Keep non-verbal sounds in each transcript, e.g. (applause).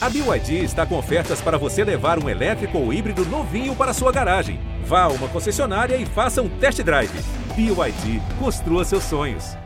A BYD está com ofertas para você levar um elétrico ou híbrido novinho para sua garagem. Vá a uma concessionária e faça um test drive. BYD, construa seus sonhos.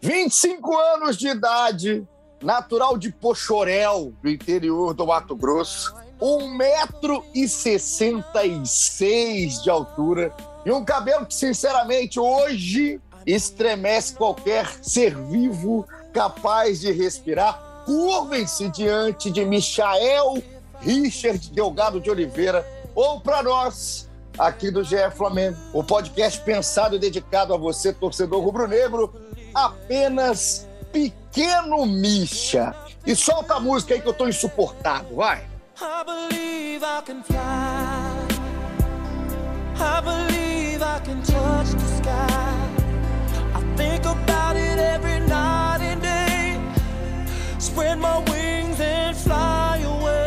Vinte e cinco anos de idade, natural de Pochorel, do interior do Mato Grosso, um metro e sessenta e seis de altura e um cabelo que, sinceramente, hoje estremece qualquer ser vivo capaz de respirar. Curvem-se diante de Michael Richard Delgado de Oliveira, ou para nós, aqui do GE Flamengo, o podcast pensado e dedicado a você, torcedor rubro-negro, apenas Pequeno Misha. E solta a música aí que eu tô insuportável, vai. I believe I can fly. I believe I can touch the sky. Think about it every night and day. Spread my wings and fly away.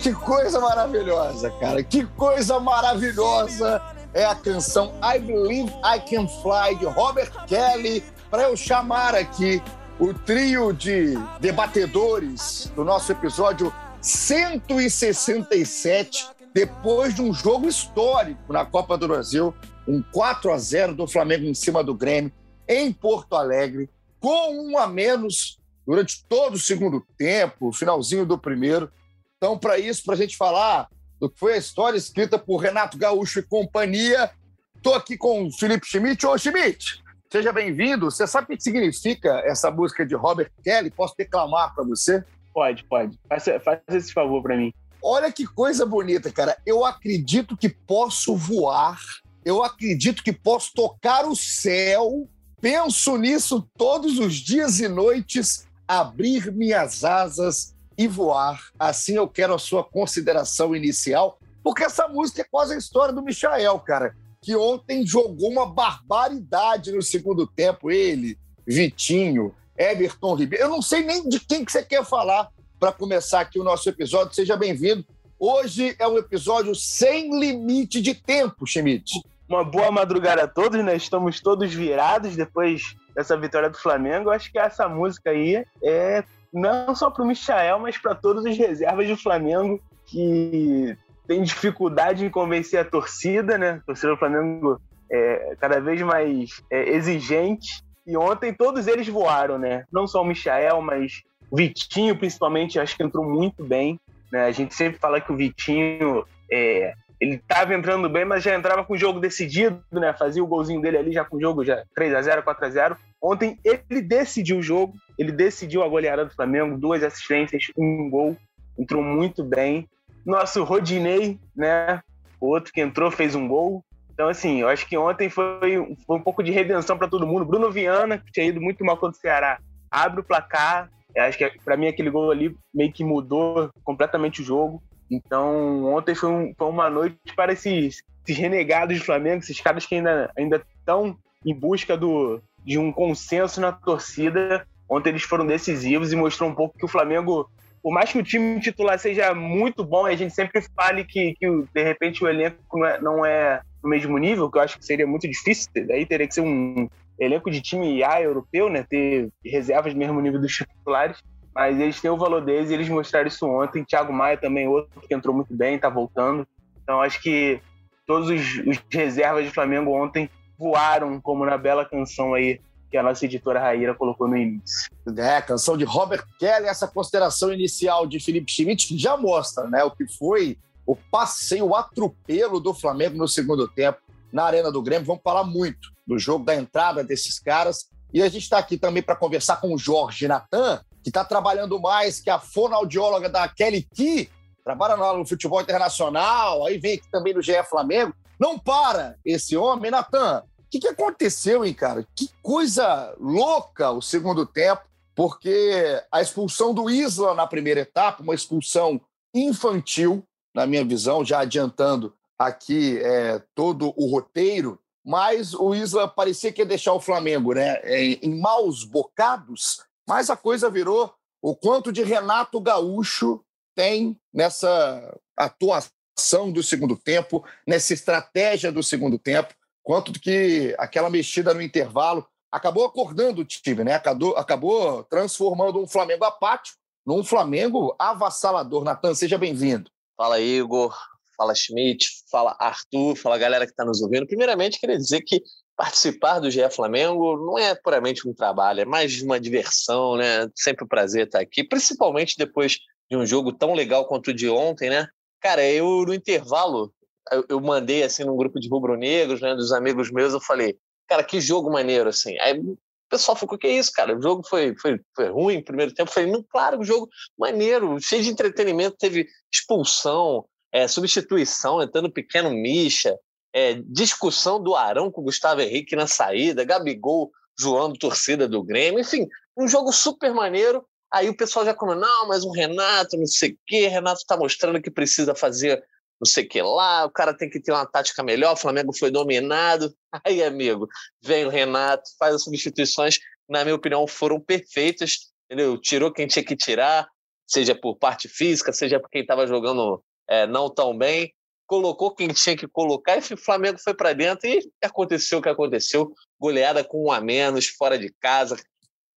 Que coisa maravilhosa, cara. Que coisa maravilhosa é a canção I Believe I Can Fly de Robert Kelly para eu chamar aqui o trio de debatedores do nosso episódio 167 depois de um jogo histórico na Copa do Brasil um 4 a 0 do Flamengo em cima do Grêmio em Porto Alegre, com um a menos durante todo o segundo tempo, finalzinho do primeiro. Então, para isso, para a gente falar do que foi a história escrita por Renato Gaúcho e companhia, estou aqui com o Felipe Schmidt. Ô, Schmidt, seja bem-vindo. Você sabe o que significa essa música de Robert Kelly? Posso declamar para você? Pode, pode. Faz, faz esse favor para mim. Olha que coisa bonita, cara. Eu acredito que posso voar eu acredito que posso tocar o céu. Penso nisso todos os dias e noites, abrir minhas asas e voar. Assim eu quero a sua consideração inicial, porque essa música é quase a história do Michael, cara, que ontem jogou uma barbaridade no segundo tempo. Ele, Vitinho, Everton Ribeiro. Eu não sei nem de quem que você quer falar para começar aqui o nosso episódio. Seja bem-vindo. Hoje é um episódio sem limite de tempo, Schmidt. Uma boa madrugada a todos, né? Estamos todos virados depois dessa vitória do Flamengo. Acho que essa música aí é não só para o Michael, mas para todos os reservas do Flamengo que tem dificuldade em convencer a torcida, né? A torcida do Flamengo é cada vez mais é, exigente. E ontem todos eles voaram, né? Não só o Michael, mas o Vitinho, principalmente, acho que entrou muito bem. Né? A gente sempre fala que o Vitinho é, ele estava entrando bem, mas já entrava com o jogo decidido, né? Fazia o golzinho dele ali já com o jogo já 3 a 0 4 a 0 Ontem ele decidiu o jogo, ele decidiu a goleada do Flamengo, duas assistências, um gol, entrou muito bem. Nosso Rodinei, né? O outro que entrou fez um gol. Então, assim, eu acho que ontem foi, foi um pouco de redenção para todo mundo. Bruno Viana, que tinha ido muito mal contra o Ceará, abre o placar, eu acho que para mim aquele gol ali meio que mudou completamente o jogo. Então, ontem foi, um, foi uma noite para esses, esses, renegados de Flamengo, esses caras que ainda estão em busca do, de um consenso na torcida. Ontem eles foram decisivos e mostrou um pouco que o Flamengo, por mais que o time titular seja muito bom, e a gente sempre fale que, que de repente o elenco não é, não é no mesmo nível, que eu acho que seria muito difícil, daí teria que ser um elenco de time A europeu, né? Ter reservas do mesmo nível dos titulares. Mas eles têm o valor deles e eles mostraram isso ontem. Thiago Maia também, outro que entrou muito bem, tá voltando. Então acho que todos os, os reservas de Flamengo ontem voaram, como na bela canção aí que a nossa editora Raíra colocou no início. É, canção de Robert Kelly, essa consideração inicial de Felipe Schmidt, que já mostra né, o que foi o passeio, o atropelo do Flamengo no segundo tempo na Arena do Grêmio. Vamos falar muito do jogo, da entrada desses caras. E a gente está aqui também para conversar com o Jorge Natan, que está trabalhando mais que a fonoaudióloga da Kelly Key, trabalha no futebol internacional, aí vem aqui também no GE Flamengo. Não para esse homem, Natan. O que, que aconteceu, hein, cara? Que coisa louca o segundo tempo, porque a expulsão do Isla na primeira etapa, uma expulsão infantil, na minha visão, já adiantando aqui é, todo o roteiro, mas o Isla parecia que ia deixar o Flamengo né, em maus bocados, mas a coisa virou o quanto de Renato Gaúcho tem nessa atuação do segundo tempo, nessa estratégia do segundo tempo, quanto que aquela mexida no intervalo acabou acordando o time, né? Acabou, acabou transformando um Flamengo apático num Flamengo avassalador. Natan, seja bem-vindo. Fala, Igor. Fala, Schmidt. Fala, Arthur. Fala, galera que está nos ouvindo. Primeiramente, queria dizer que participar do GE Flamengo não é puramente um trabalho, é mais uma diversão, né? Sempre um prazer estar aqui, principalmente depois de um jogo tão legal quanto o de ontem, né? Cara, eu no intervalo, eu, eu mandei assim num grupo de rubro-negros, né, dos amigos meus, eu falei, cara, que jogo maneiro, assim. Aí o pessoal ficou, que é isso, cara? O jogo foi, foi, foi ruim primeiro tempo. Eu falei, não, claro, o jogo maneiro, cheio de entretenimento, teve expulsão, é, substituição, entrando pequeno Misha, é, discussão do Arão com o Gustavo Henrique na saída, Gabigol zoando torcida do Grêmio, enfim, um jogo super maneiro. Aí o pessoal já falou, não, mas o Renato, não sei o quê, Renato está mostrando que precisa fazer não sei o que lá, o cara tem que ter uma tática melhor, o Flamengo foi dominado. (laughs) Aí, amigo, vem o Renato, faz as substituições, na minha opinião, foram perfeitas, entendeu? Tirou quem tinha que tirar, seja por parte física, seja por quem estava jogando é, não tão bem, colocou quem tinha que colocar e o Flamengo foi para dentro e aconteceu o que aconteceu, goleada com um a menos, fora de casa.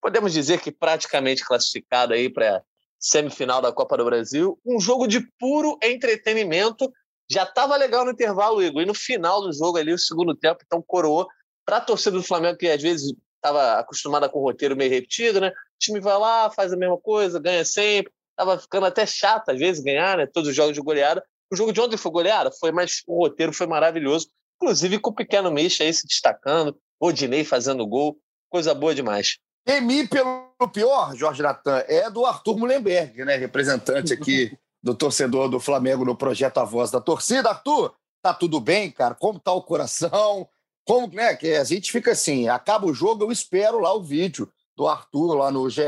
Podemos dizer que praticamente classificado aí para semifinal da Copa do Brasil, um jogo de puro entretenimento. Já estava legal no intervalo, Igor, e no final do jogo ali, o segundo tempo, então coroou para a torcida do Flamengo, que às vezes estava acostumada com o roteiro meio repetido, né? O time vai lá, faz a mesma coisa, ganha sempre. Tava ficando até chato às vezes ganhar, né? Todos os jogos de goleada. O jogo de ontem foi goleada, foi, mas o roteiro foi maravilhoso. Inclusive com o pequeno Misha aí se destacando, o Odinei fazendo gol, coisa boa demais. Temi pelo pior, Jorge Natan, é do Arthur Mullenberg, né? Representante aqui do torcedor do Flamengo no projeto A Voz da Torcida. Arthur, tá tudo bem, cara? Como tá o coração? Como, né? Que a gente fica assim, acaba o jogo, eu espero lá o vídeo do Arthur lá no GE,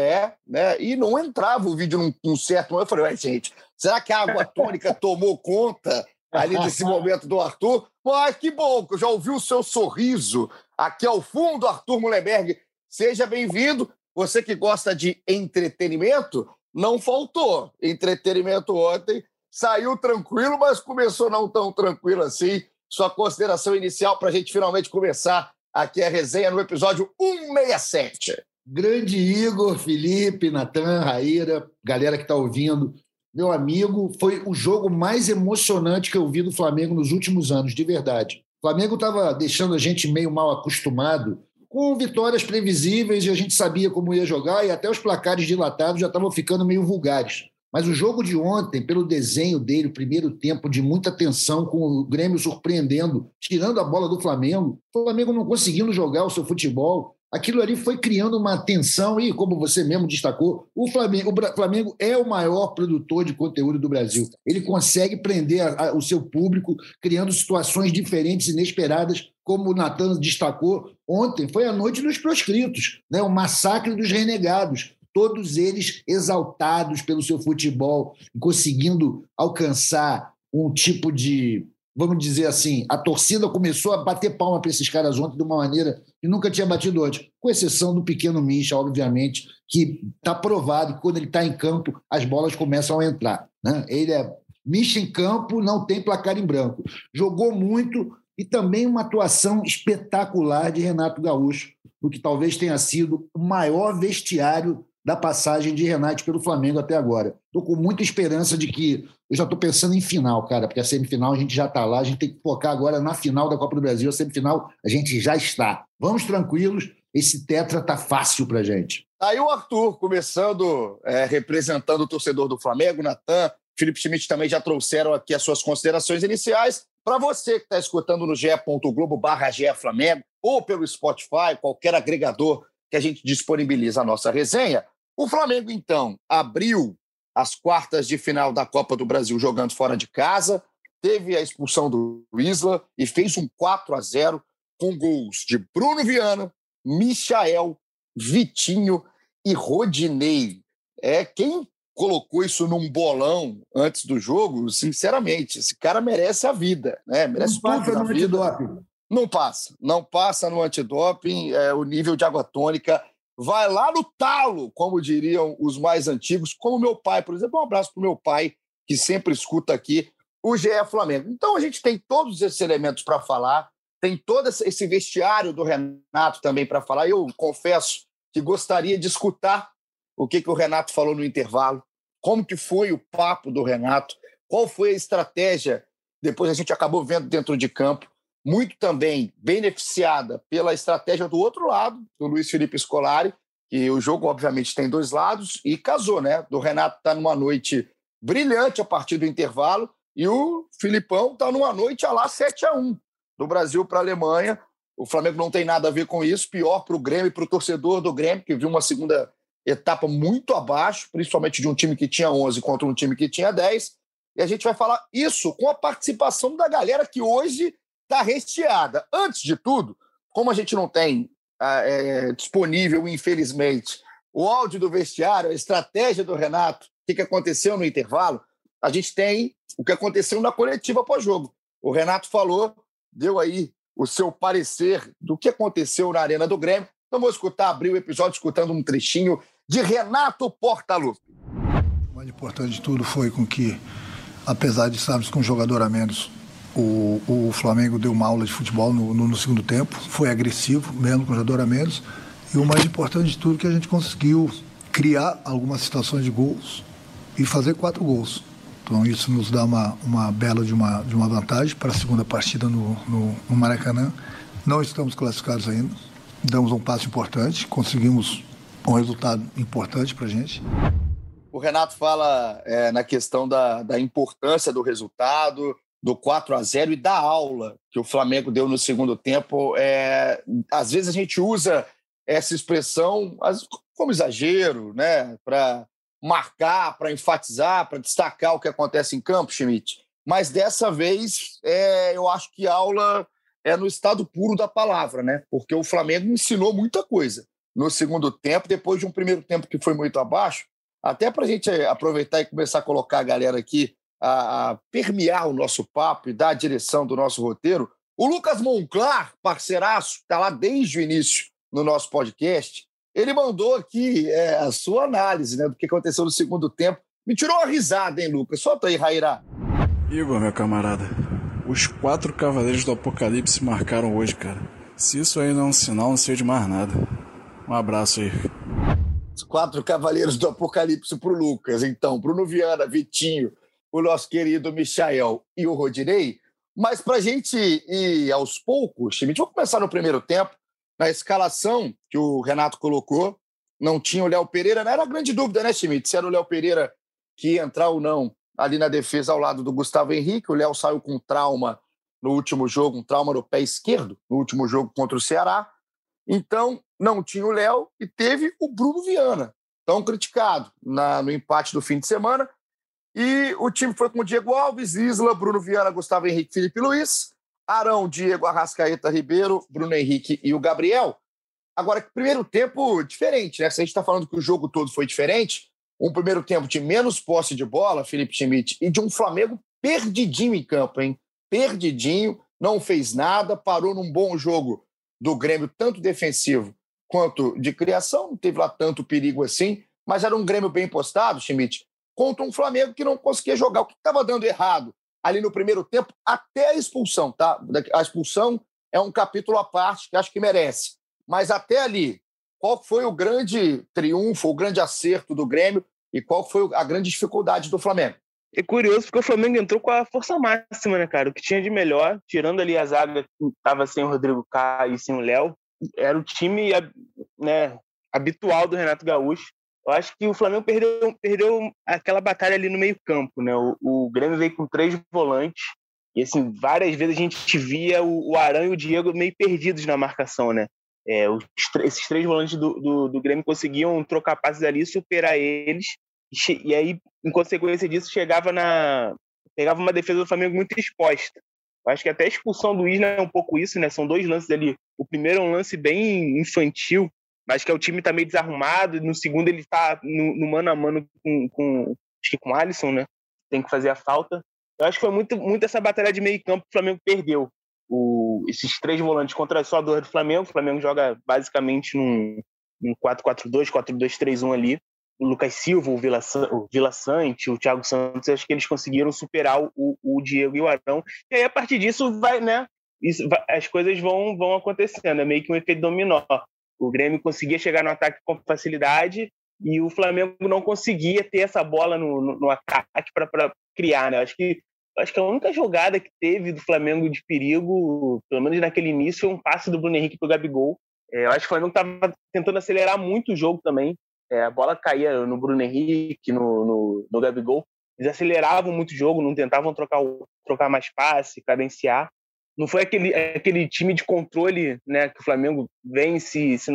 né? E não entrava o vídeo num, num certo momento. Eu falei, ué, gente, será que a água (laughs) tônica tomou conta ali desse momento do Arthur? Mas que bom, que eu já ouvi o seu sorriso aqui ao fundo, Arthur Mullenberg Seja bem-vindo. Você que gosta de entretenimento, não faltou entretenimento ontem. Saiu tranquilo, mas começou não tão tranquilo assim. Sua consideração inicial para a gente finalmente começar aqui a resenha no episódio 167. Grande Igor, Felipe, Natan, Raíra, galera que está ouvindo. Meu amigo, foi o jogo mais emocionante que eu vi do Flamengo nos últimos anos, de verdade. O Flamengo estava deixando a gente meio mal acostumado com vitórias previsíveis e a gente sabia como ia jogar e até os placares dilatados já estavam ficando meio vulgares. Mas o jogo de ontem, pelo desenho dele, o primeiro tempo de muita tensão, com o Grêmio surpreendendo, tirando a bola do Flamengo, o Flamengo não conseguindo jogar o seu futebol, aquilo ali foi criando uma tensão e, como você mesmo destacou, o Flamengo, o Flamengo é o maior produtor de conteúdo do Brasil. Ele consegue prender a, a, o seu público, criando situações diferentes, inesperadas, como o Natan destacou ontem, foi a noite dos proscritos, né? o massacre dos renegados. Todos eles exaltados pelo seu futebol, conseguindo alcançar um tipo de vamos dizer assim, a torcida começou a bater palma para esses caras ontem de uma maneira que nunca tinha batido antes, com exceção do pequeno Misha, obviamente, que está provado que quando ele está em campo, as bolas começam a entrar. Né? Ele é Misha em campo, não tem placar em branco. Jogou muito e também uma atuação espetacular de Renato Gaúcho, o que talvez tenha sido o maior vestiário da passagem de Renato pelo Flamengo até agora. Estou com muita esperança de que. Eu já estou pensando em final, cara, porque a semifinal a gente já está lá, a gente tem que focar agora na final da Copa do Brasil. A semifinal a gente já está. Vamos tranquilos, esse tetra tá fácil para gente. Aí o Arthur, começando, é, representando o torcedor do Flamengo, Natan, Felipe Schmidt também já trouxeram aqui as suas considerações iniciais. Para você que está escutando no ge.globo barra Flamengo ou pelo Spotify, qualquer agregador que a gente disponibiliza a nossa resenha, o Flamengo, então, abriu as quartas de final da Copa do Brasil jogando fora de casa, teve a expulsão do Isla e fez um 4 a 0 com gols de Bruno Viana, Michael, Vitinho e Rodinei. É quem colocou isso num bolão antes do jogo, sinceramente, esse cara merece a vida, né? Merece não passa no vida. antidoping. Não passa, não passa no antidoping, é, o nível de água tônica vai lá no talo, como diriam os mais antigos, como meu pai, por exemplo. Um abraço para o meu pai, que sempre escuta aqui o GE Flamengo. Então a gente tem todos esses elementos para falar. tem todo esse vestiário do Renato também para falar. Eu confesso que gostaria de escutar o que, que o Renato falou no intervalo, como que foi o papo do Renato, qual foi a estratégia, depois a gente acabou vendo dentro de campo, muito também beneficiada pela estratégia do outro lado, do Luiz Felipe Scolari, que o jogo, obviamente, tem dois lados, e casou, né? Do Renato está numa noite brilhante a partir do intervalo, e o Filipão está numa noite a lá 7 a 1 do Brasil para a Alemanha. O Flamengo não tem nada a ver com isso, pior para o Grêmio e para o torcedor do Grêmio, que viu uma segunda etapa muito abaixo, principalmente de um time que tinha 11 contra um time que tinha 10. E a gente vai falar isso com a participação da galera que hoje está recheada. Antes de tudo, como a gente não tem ah, é, disponível, infelizmente, o áudio do vestiário, a estratégia do Renato, o que, aconteceu no intervalo, a gente tem o que aconteceu na coletiva pós-jogo. O Renato falou, deu aí o seu parecer do que aconteceu na Arena do Grêmio. Então vou escutar, abrir o episódio escutando um trechinho de Renato Portaluppi. O mais importante de tudo foi com que, apesar de estarmos com um jogador a menos, o, o Flamengo deu uma aula de futebol no, no, no segundo tempo, foi agressivo, mesmo com jogador a menos. E o mais importante de tudo é que a gente conseguiu criar algumas situações de gols e fazer quatro gols. Então isso nos dá uma, uma bela de uma, de uma vantagem para a segunda partida no, no, no Maracanã. Não estamos classificados ainda, damos um passo importante, conseguimos um resultado importante para a gente. O Renato fala é, na questão da, da importância do resultado, do 4 a 0 e da aula que o Flamengo deu no segundo tempo. É, às vezes a gente usa essa expressão como exagero, né, para marcar, para enfatizar, para destacar o que acontece em campo, Schmidt. Mas dessa vez, é, eu acho que aula é no estado puro da palavra, né? Porque o Flamengo ensinou muita coisa no segundo tempo, depois de um primeiro tempo que foi muito abaixo. Até para a gente aproveitar e começar a colocar a galera aqui a, a permear o nosso papo e dar a direção do nosso roteiro, o Lucas Monclar, parceiraço, está lá desde o início no nosso podcast, ele mandou aqui é, a sua análise né, do que aconteceu no segundo tempo. Me tirou uma risada, hein, Lucas? Solta aí, Raira. Igor, meu camarada, os quatro cavaleiros do Apocalipse marcaram hoje, cara. Se isso aí não é um sinal, não sei de mais nada. Um abraço aí. Os quatro cavaleiros do Apocalipse pro Lucas, então. Bruno Viana, Vitinho, o nosso querido Michael e o Rodinei. Mas para a gente ir aos poucos, Schmidt, vamos começar no primeiro tempo. Na escalação que o Renato colocou, não tinha o Léo Pereira. Não era grande dúvida, né, Schmidt? Se era o Léo Pereira que ia entrar ou não ali na defesa ao lado do Gustavo Henrique. O Léo saiu com trauma no último jogo, um trauma no pé esquerdo, no último jogo contra o Ceará. Então, não tinha o Léo e teve o Bruno Viana, tão criticado na, no empate do fim de semana. E o time foi com Diego Alves, Isla, Bruno Viana, Gustavo Henrique, Felipe Luiz, Arão, Diego, Arrascaeta, Ribeiro, Bruno Henrique e o Gabriel. Agora, primeiro tempo diferente, né? Se a gente está falando que o jogo todo foi diferente, um primeiro tempo de menos posse de bola, Felipe Schmidt, e de um Flamengo perdidinho em campo, hein? Perdidinho, não fez nada, parou num bom jogo do Grêmio, tanto defensivo quanto de criação, não teve lá tanto perigo assim, mas era um Grêmio bem postado, Schmidt, contra um Flamengo que não conseguia jogar. O que estava dando errado ali no primeiro tempo, até a expulsão, tá? A expulsão é um capítulo à parte que acho que merece. Mas até ali, qual foi o grande triunfo, o grande acerto do Grêmio e qual foi a grande dificuldade do Flamengo? É curioso porque o Flamengo entrou com a força máxima, né, cara? O que tinha de melhor, tirando ali a zaga que estava sem o Rodrigo Caio e sem o Léo, era o time né, habitual do Renato Gaúcho. Eu acho que o Flamengo perdeu, perdeu aquela batalha ali no meio-campo, né? O, o, Grêmio veio com três volantes. E, assim, várias vezes a gente via o, o Arão e o Diego meio perdidos na marcação, né? É, os, esses três volantes do, do, do, Grêmio conseguiam trocar passes ali, superar eles. E, e aí, em consequência disso, chegava na. pegava uma defesa do Flamengo muito exposta. Eu acho que até a expulsão do Isla é um pouco isso, né? São dois lances ali. O primeiro é um lance bem infantil, mas que é o time tá meio desarrumado. No segundo ele tá no, no mano a mano com, com, acho que com o Alisson, né? Tem que fazer a falta. Eu acho que foi muito, muito essa batalha de meio campo que o Flamengo perdeu. O, esses três volantes contra só a dor do Flamengo. O Flamengo joga basicamente num, num 4-4-2, 4-2-3-1 ali. O Lucas Silva, o Vila, o Vila Sante, o Thiago Santos, acho que eles conseguiram superar o, o Diego e o Arão. E aí, a partir disso, vai, né? isso, as coisas vão, vão acontecendo, é meio que um efeito dominó. O Grêmio conseguia chegar no ataque com facilidade e o Flamengo não conseguia ter essa bola no, no, no ataque para criar, né? Acho que acho que a única jogada que teve do Flamengo de perigo, pelo menos naquele início, foi um passe do Bruno Henrique pro Gabigol. É, eu acho que o Flamengo estava tentando acelerar muito o jogo também. É, a bola caía no Bruno Henrique, no, no, no Gabigol. Eles aceleravam muito o jogo, não tentavam trocar, trocar mais passe, cadenciar. Não foi aquele, aquele time de controle né, que o Flamengo vem se, se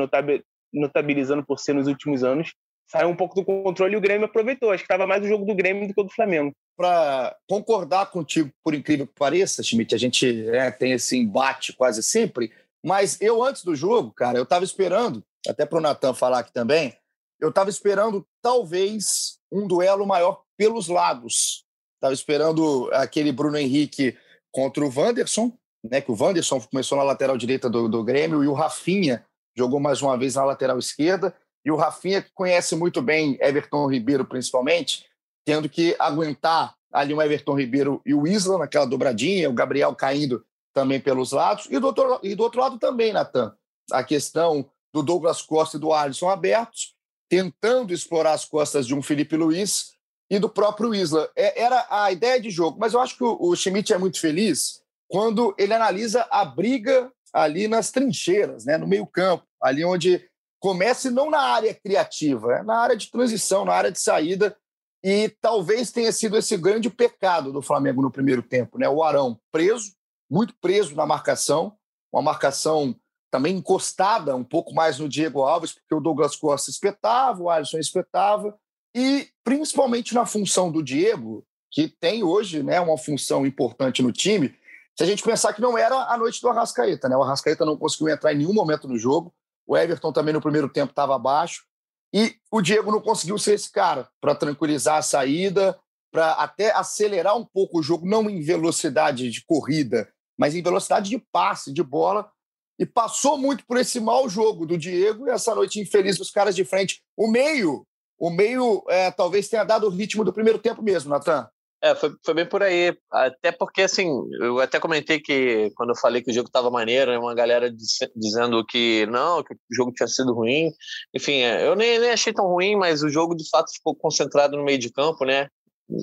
notabilizando por ser nos últimos anos. Saiu um pouco do controle e o Grêmio aproveitou. Acho que estava mais o jogo do Grêmio do que o do Flamengo. Para concordar contigo, por incrível que pareça, Schmidt, a gente é, tem esse embate quase sempre, mas eu, antes do jogo, cara, eu estava esperando, até para o Natan falar aqui também, eu estava esperando talvez um duelo maior pelos lados. Estava esperando aquele Bruno Henrique contra o Wanderson, né, que o Wanderson começou na lateral direita do, do Grêmio e o Rafinha jogou mais uma vez na lateral esquerda. E o Rafinha, conhece muito bem Everton Ribeiro, principalmente, tendo que aguentar ali o Everton Ribeiro e o Isla naquela dobradinha, o Gabriel caindo também pelos lados. E do outro, e do outro lado também, Natan, a questão do Douglas Costa e do Alisson abertos, tentando explorar as costas de um Felipe Luiz e do próprio Isla. É, era a ideia de jogo, mas eu acho que o, o Schmidt é muito feliz quando ele analisa a briga ali nas trincheiras, né, no meio-campo, ali onde comece não na área criativa, é na área de transição, na área de saída. E talvez tenha sido esse grande pecado do Flamengo no primeiro tempo, né? O Arão preso, muito preso na marcação, uma marcação também encostada um pouco mais no Diego Alves, porque o Douglas Costa espetava, o Alisson espetava, e principalmente na função do Diego, que tem hoje né, uma função importante no time, se a gente pensar que não era a noite do Arrascaeta, né? O Arrascaeta não conseguiu entrar em nenhum momento no jogo, o Everton também no primeiro tempo estava abaixo, e o Diego não conseguiu ser esse cara para tranquilizar a saída, para até acelerar um pouco o jogo, não em velocidade de corrida, mas em velocidade de passe, de bola, e passou muito por esse mau jogo do Diego e essa noite infeliz dos caras de frente. O meio, o meio é, talvez tenha dado o ritmo do primeiro tempo mesmo, Natan. É, foi, foi bem por aí. Até porque, assim, eu até comentei que quando eu falei que o jogo estava maneiro, uma galera dizendo que não, que o jogo tinha sido ruim. Enfim, é, eu nem, nem achei tão ruim, mas o jogo de fato ficou concentrado no meio de campo, né?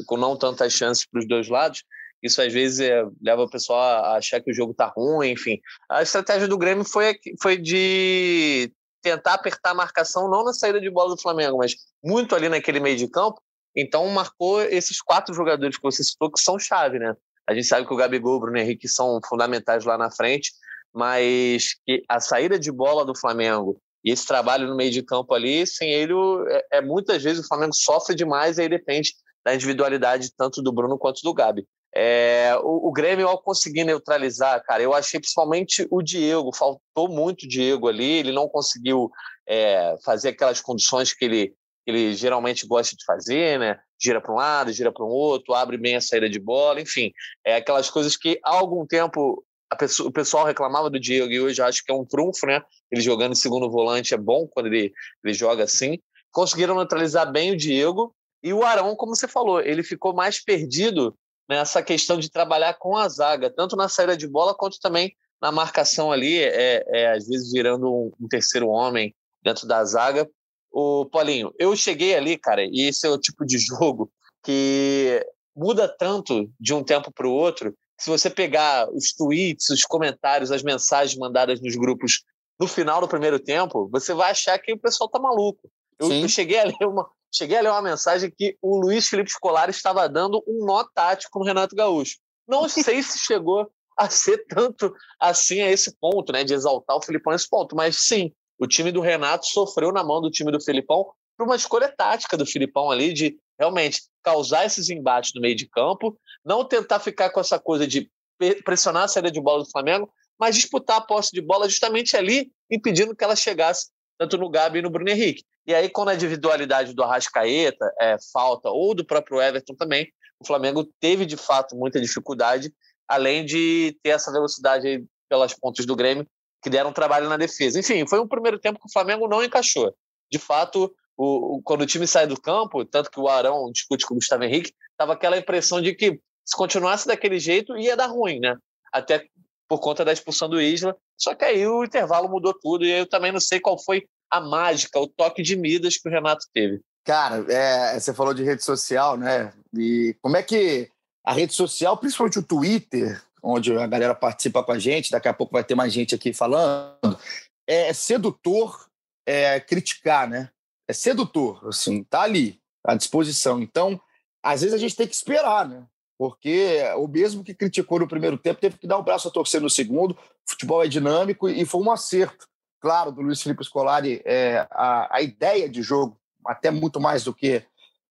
Com não tantas chances para os dois lados. Isso às vezes é, leva o pessoal a achar que o jogo está ruim, enfim. A estratégia do Grêmio foi, foi de tentar apertar a marcação, não na saída de bola do Flamengo, mas muito ali naquele meio de campo. Então marcou esses quatro jogadores que você citou que são chave, né? A gente sabe que o Gabigol o Bruno Henrique são fundamentais lá na frente, mas que a saída de bola do Flamengo e esse trabalho no meio de campo ali, sem ele, é, é muitas vezes o Flamengo sofre demais e aí depende da individualidade tanto do Bruno quanto do Gabi. É, o, o, Grêmio, ao conseguir neutralizar, cara, eu achei principalmente o Diego, faltou muito o Diego ali, ele não conseguiu é, fazer aquelas condições que ele, ele geralmente gosta de fazer, né? Gira para um lado, gira para um outro, abre bem a saída de bola, enfim, é aquelas coisas que há algum tempo pessoa, o pessoal reclamava do Diego e hoje acho que é um trunfo, né? Ele jogando em segundo volante é bom quando ele, ele joga assim. Conseguiram neutralizar bem o Diego e o Arão, como você falou, ele ficou mais perdido nessa questão de trabalhar com a zaga, tanto na saída de bola quanto também na marcação ali, é, é às vezes virando um, um, terceiro homem dentro da zaga. O Paulinho, eu cheguei ali, cara, e esse é o tipo de (laughs) jogo que muda tanto de um tempo para o outro. Se você pegar os tweets, os comentários, as mensagens mandadas nos grupos no final do primeiro tempo, você vai achar que o pessoal tá maluco. Eu, eu cheguei a ler (laughs) uma, cheguei a ler uma mensagem que o Luiz Felipe Scolari estava dando um nó tático no Renato Gaúcho. Não (laughs) sei se chegou a ser tanto assim a esse ponto, né, de exaltar o Filipão nesse ponto, mas sim, o time do Renato sofreu na mão do time do Filipão por uma escolha tática do Filipão ali de realmente causar esses embates no meio de campo, não tentar ficar com essa coisa de pressionar a saída de bola do Flamengo, mas disputar a posse de bola justamente ali, impedindo que ela chegasse tanto no Gabi e no Bruno Henrique. E aí, quando a individualidade do Arrascaeta é, falta, ou do próprio Everton também, o Flamengo teve de fato muita dificuldade, além de ter essa velocidade pelas pontas do Grêmio, que deram trabalho na defesa. Enfim, foi um primeiro tempo que o Flamengo não encaixou. De fato, o, o, quando o time sai do campo, tanto que o Arão discute com o Gustavo Henrique, estava aquela impressão de que se continuasse daquele jeito ia dar ruim, né? Até por conta da expulsão do Isla. Só que aí o intervalo mudou tudo e eu também não sei qual foi a mágica, o toque de Midas que o Renato teve. Cara, é, você falou de rede social, né? E como é que a rede social, principalmente o Twitter, onde a galera participa com a gente, daqui a pouco vai ter mais gente aqui falando, é sedutor é, criticar, né? É sedutor, assim, tá ali, à disposição. Então, às vezes a gente tem que esperar, né? Porque o mesmo que criticou no primeiro tempo teve que dar o braço a torcer no segundo. O futebol é dinâmico e foi um acerto, claro, do Luiz Felipe Scolari, é, a, a ideia de jogo, até muito mais do que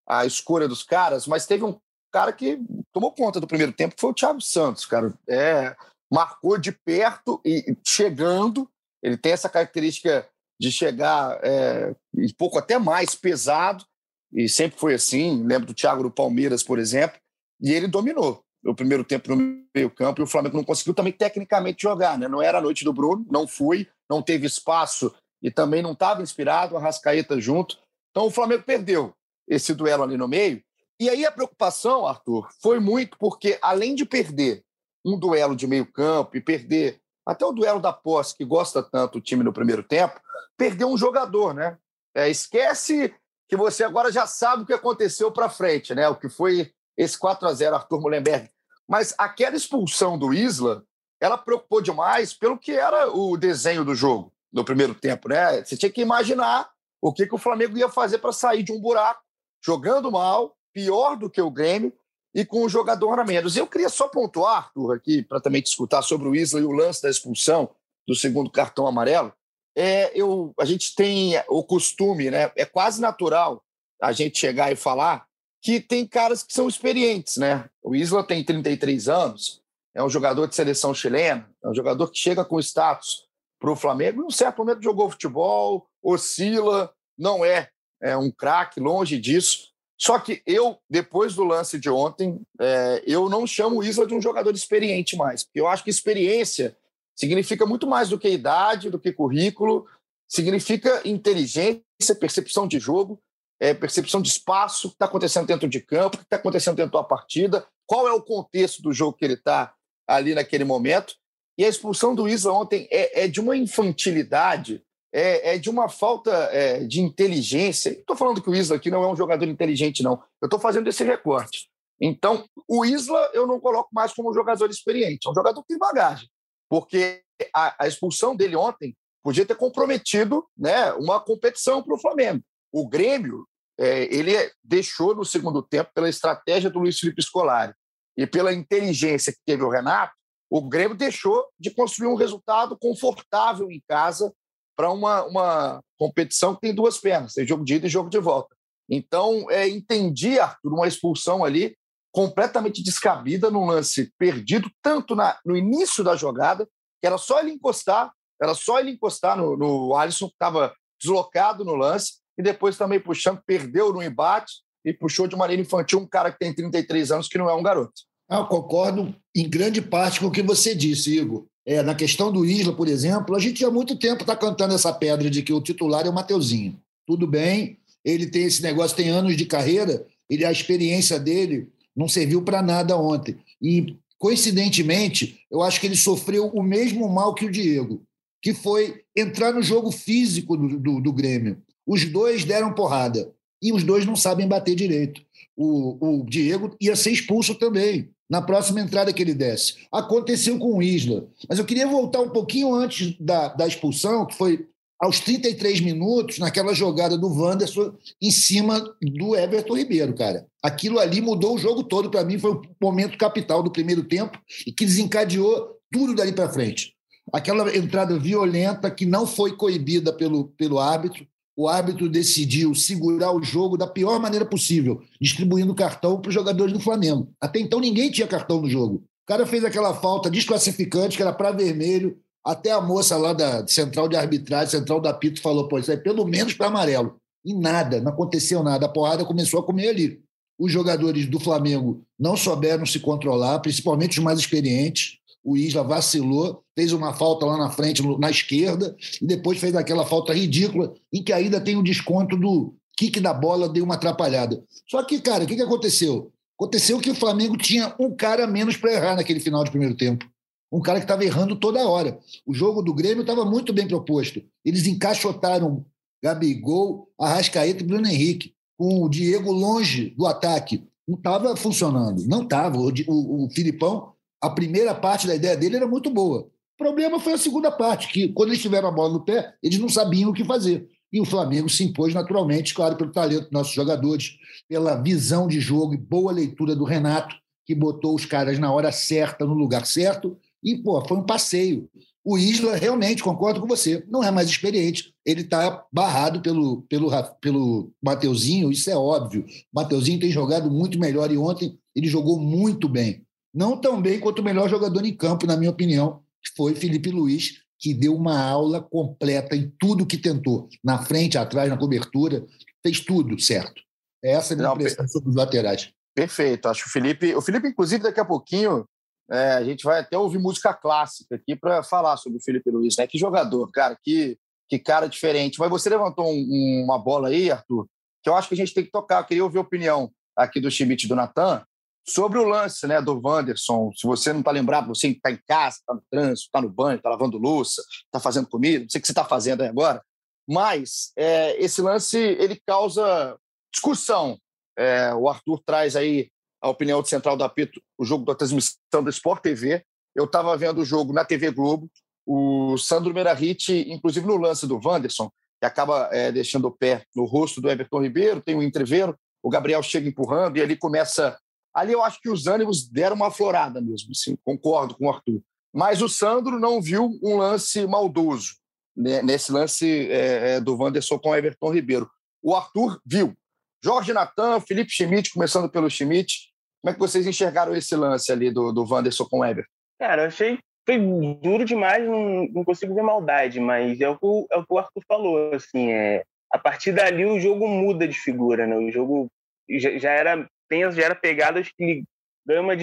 a escolha dos caras, mas teve um cara que tomou conta do primeiro tempo, que foi o Thiago Santos, cara. É, marcou de perto e chegando. Ele tem essa característica de chegar é, um pouco até mais pesado, e sempre foi assim. Lembro do Thiago do Palmeiras, por exemplo, e ele dominou o primeiro tempo no meio-campo e o Flamengo não conseguiu também tecnicamente jogar, né? Não era a noite do Bruno, não foi, não teve espaço e também não estava inspirado, a Rascaeta junto. Então o Flamengo perdeu esse duelo ali no meio. E aí a preocupação, Arthur, foi muito porque além de perder um duelo de meio-campo e perder até o duelo da posse, que gosta tanto o time no primeiro tempo, perdeu um jogador, né? É, esquece que você agora já sabe o que aconteceu para frente, né? O que foi esse 4 a 0 Arthur Mullenberg. Mas aquela expulsão do Isla, ela preocupou demais pelo que era o desenho do jogo no primeiro tempo, né? Você tinha que imaginar o que, que o Flamengo ia fazer para sair de um buraco, jogando mal, pior do que o Grêmio e com um jogador a menos. Eu queria só pontuar, Arthur, aqui, para também discutir sobre o Isla e o lance da expulsão do segundo cartão amarelo. É, eu, a gente tem o costume, né? É quase natural a gente chegar e falar que tem caras que são experientes, né? O Isla tem 33 anos, é um jogador de seleção chilena, é um jogador que chega com status para o Flamengo. Em um certo momento jogou futebol, oscila, não é, é um craque, longe disso. Só que eu, depois do lance de ontem, é, eu não chamo o Isla de um jogador experiente mais, porque eu acho que experiência significa muito mais do que idade, do que currículo, significa inteligência, percepção de jogo é, percepção de espaço, o que está acontecendo dentro de campo, o que está acontecendo dentro da partida, qual é o contexto do jogo que ele está ali naquele momento. E a expulsão do Isa ontem é, é de uma infantilidade, é, é de uma falta é, de inteligência. Estou falando que o Isla aqui não é um jogador inteligente, não. Eu estou fazendo esse recorte. Então, o Isla eu não coloco mais como um jogador experiente, é um jogador que tem bagagem, porque a, a expulsão dele ontem podia ter comprometido né, uma competição para o Flamengo. O Grêmio, é, ele deixou no segundo tempo, pela estratégia do Luiz Felipe Scolari e pela inteligência que teve o Renato, o Grêmio deixou de construir um resultado confortável em casa para uma, uma competição que tem duas pernas, tem jogo de ida e jogo de volta. Então, é, entendi, Arthur, uma expulsão ali completamente descabida num lance perdido, tanto na, no início da jogada, que era só ele encostar, era só ele encostar no, no Alisson, que estava deslocado no lance, e depois também puxando, perdeu no embate e puxou de maneira infantil um cara que tem 33 anos, que não é um garoto. Eu concordo em grande parte com o que você disse, Igor. É, na questão do Isla, por exemplo, a gente há muito tempo está cantando essa pedra de que o titular é o Mateuzinho. Tudo bem, ele tem esse negócio, tem anos de carreira, ele a experiência dele não serviu para nada ontem. E, coincidentemente, eu acho que ele sofreu o mesmo mal que o Diego, que foi entrar no jogo físico do, do, do Grêmio. Os dois deram porrada e os dois não sabem bater direito. O, o Diego ia ser expulso também na próxima entrada que ele desse. Aconteceu com o Isla. Mas eu queria voltar um pouquinho antes da, da expulsão, que foi aos 33 minutos, naquela jogada do Wanderson em cima do Everton Ribeiro, cara. Aquilo ali mudou o jogo todo para mim, foi o momento capital do primeiro tempo e que desencadeou tudo dali para frente. Aquela entrada violenta que não foi coibida pelo, pelo árbitro, o árbitro decidiu segurar o jogo da pior maneira possível, distribuindo cartão para os jogadores do Flamengo. Até então ninguém tinha cartão no jogo. O cara fez aquela falta desclassificante, que era para vermelho, até a moça lá da central de arbitragem, central da Pito, falou: pô, isso é pelo menos para amarelo. E nada, não aconteceu nada. A porrada começou a comer ali. Os jogadores do Flamengo não souberam se controlar, principalmente os mais experientes o Isla vacilou, fez uma falta lá na frente, na esquerda, e depois fez aquela falta ridícula, em que ainda tem o desconto do kick da bola, deu uma atrapalhada. Só que, cara, o que, que aconteceu? Aconteceu que o Flamengo tinha um cara menos para errar naquele final de primeiro tempo. um cara que estava errando toda hora. O jogo do Grêmio estava muito bem proposto. Eles encaixotaram Gabigol, Arrascaeta e Bruno Henrique, com o Diego longe do ataque. Não estava funcionando, não estava. O, o, o Filipão, a primeira parte da ideia dele era muito boa. O problema foi a segunda parte, que quando eles tiveram a bola no pé, eles não sabiam o que fazer. E o Flamengo se impôs naturalmente, claro, pelo talento dos nossos jogadores, pela visão de jogo e boa leitura do Renato, que botou os caras na hora certa, no lugar certo, e, pô, foi um passeio. O Isla, realmente, concordo com você, não é mais experiente. Ele está barrado pelo, pelo, pelo Mateuzinho, isso é óbvio. O Mateuzinho tem jogado muito melhor e ontem ele jogou muito bem. Não tão bem quanto o melhor jogador em campo, na minha opinião, foi Felipe Luiz, que deu uma aula completa em tudo que tentou. Na frente, atrás, na cobertura, fez tudo certo. Essa é a minha impressão sobre os laterais. Perfeito. Acho que o Felipe. O Felipe, inclusive, daqui a pouquinho, é, a gente vai até ouvir música clássica aqui para falar sobre o Felipe Luiz, né? Que jogador, cara, que, que cara diferente. Mas você levantou um, uma bola aí, Arthur, que eu acho que a gente tem que tocar. Eu queria ouvir a opinião aqui do Schmidt e do Natan sobre o lance né, do Wanderson. Se você não está lembrado, você está em casa, está no trânsito, está no banho, está lavando louça, está fazendo comida, não sei o que você está fazendo aí agora. Mas é, esse lance ele causa discussão. É, o Arthur traz aí a opinião do Central do Apito, o jogo da transmissão do Sport TV. Eu estava vendo o jogo na TV Globo. O Sandro Merahit, inclusive no lance do Wanderson, que acaba é, deixando o pé no rosto do Everton Ribeiro, tem um entreveiro, o Gabriel chega empurrando e ali começa. Ali eu acho que os ânimos deram uma florada mesmo, assim, concordo com o Arthur. Mas o Sandro não viu um lance maldoso né, nesse lance é, é do Wanderson com Everton Ribeiro. O Arthur viu. Jorge Natan, Felipe Schmidt, começando pelo Schmidt. Como é que vocês enxergaram esse lance ali do, do Wanderson com Everton? Cara, eu achei foi duro demais, não, não consigo ver maldade, mas é o, que, é o que o Arthur falou, assim, é, a partir dali o jogo muda de figura, né? O jogo já, já era tenso, já era pegado, acho que ele ganha uma,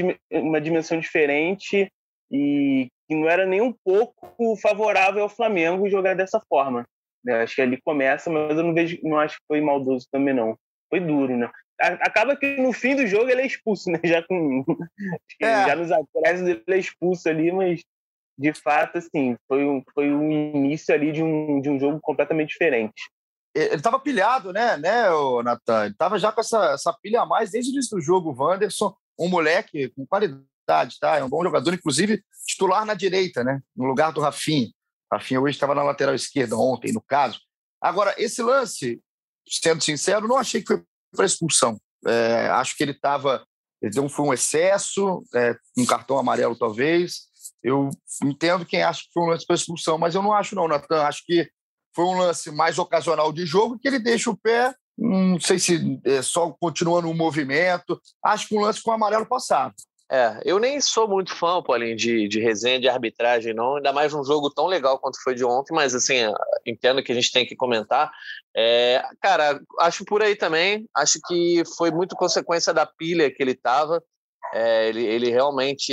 uma dimensão diferente e que não era nem um pouco favorável ao Flamengo jogar dessa forma. Né? Acho que ali começa, mas eu não vejo, não acho que foi maldoso também não. Foi duro, né? acaba que no fim do jogo ele é expulso, né? (laughs) Já com é. já nos acréscimos ele é expulso ali, mas de fato assim foi um foi um início ali de um, de um jogo completamente diferente. Ele estava pilhado, né, né, Natan? Ele estava já com essa, essa pilha a mais desde o início do jogo. O Wanderson, um moleque com qualidade, tá? É um bom jogador, inclusive titular na direita, né? No lugar do Rafinha. Rafinha hoje estava na lateral esquerda ontem, no caso. Agora, esse lance, sendo sincero, não achei que foi para expulsão. É, acho que ele estava. Ele foi um excesso, é, um cartão amarelo talvez. Eu entendo quem acha que foi um lance para expulsão, mas eu não acho, não, Natan. Acho que foi um lance mais ocasional de jogo que ele deixa o pé. Não sei se é só continuando o movimento. Acho que um lance com o amarelo passado. É, eu nem sou muito fã, Paulinho, de, de resenha de arbitragem, não, ainda mais num jogo tão legal quanto foi de ontem, mas assim, entendo que a gente tem que comentar. É, cara, acho por aí também, acho que foi muito consequência da pilha que ele estava. É, ele, ele realmente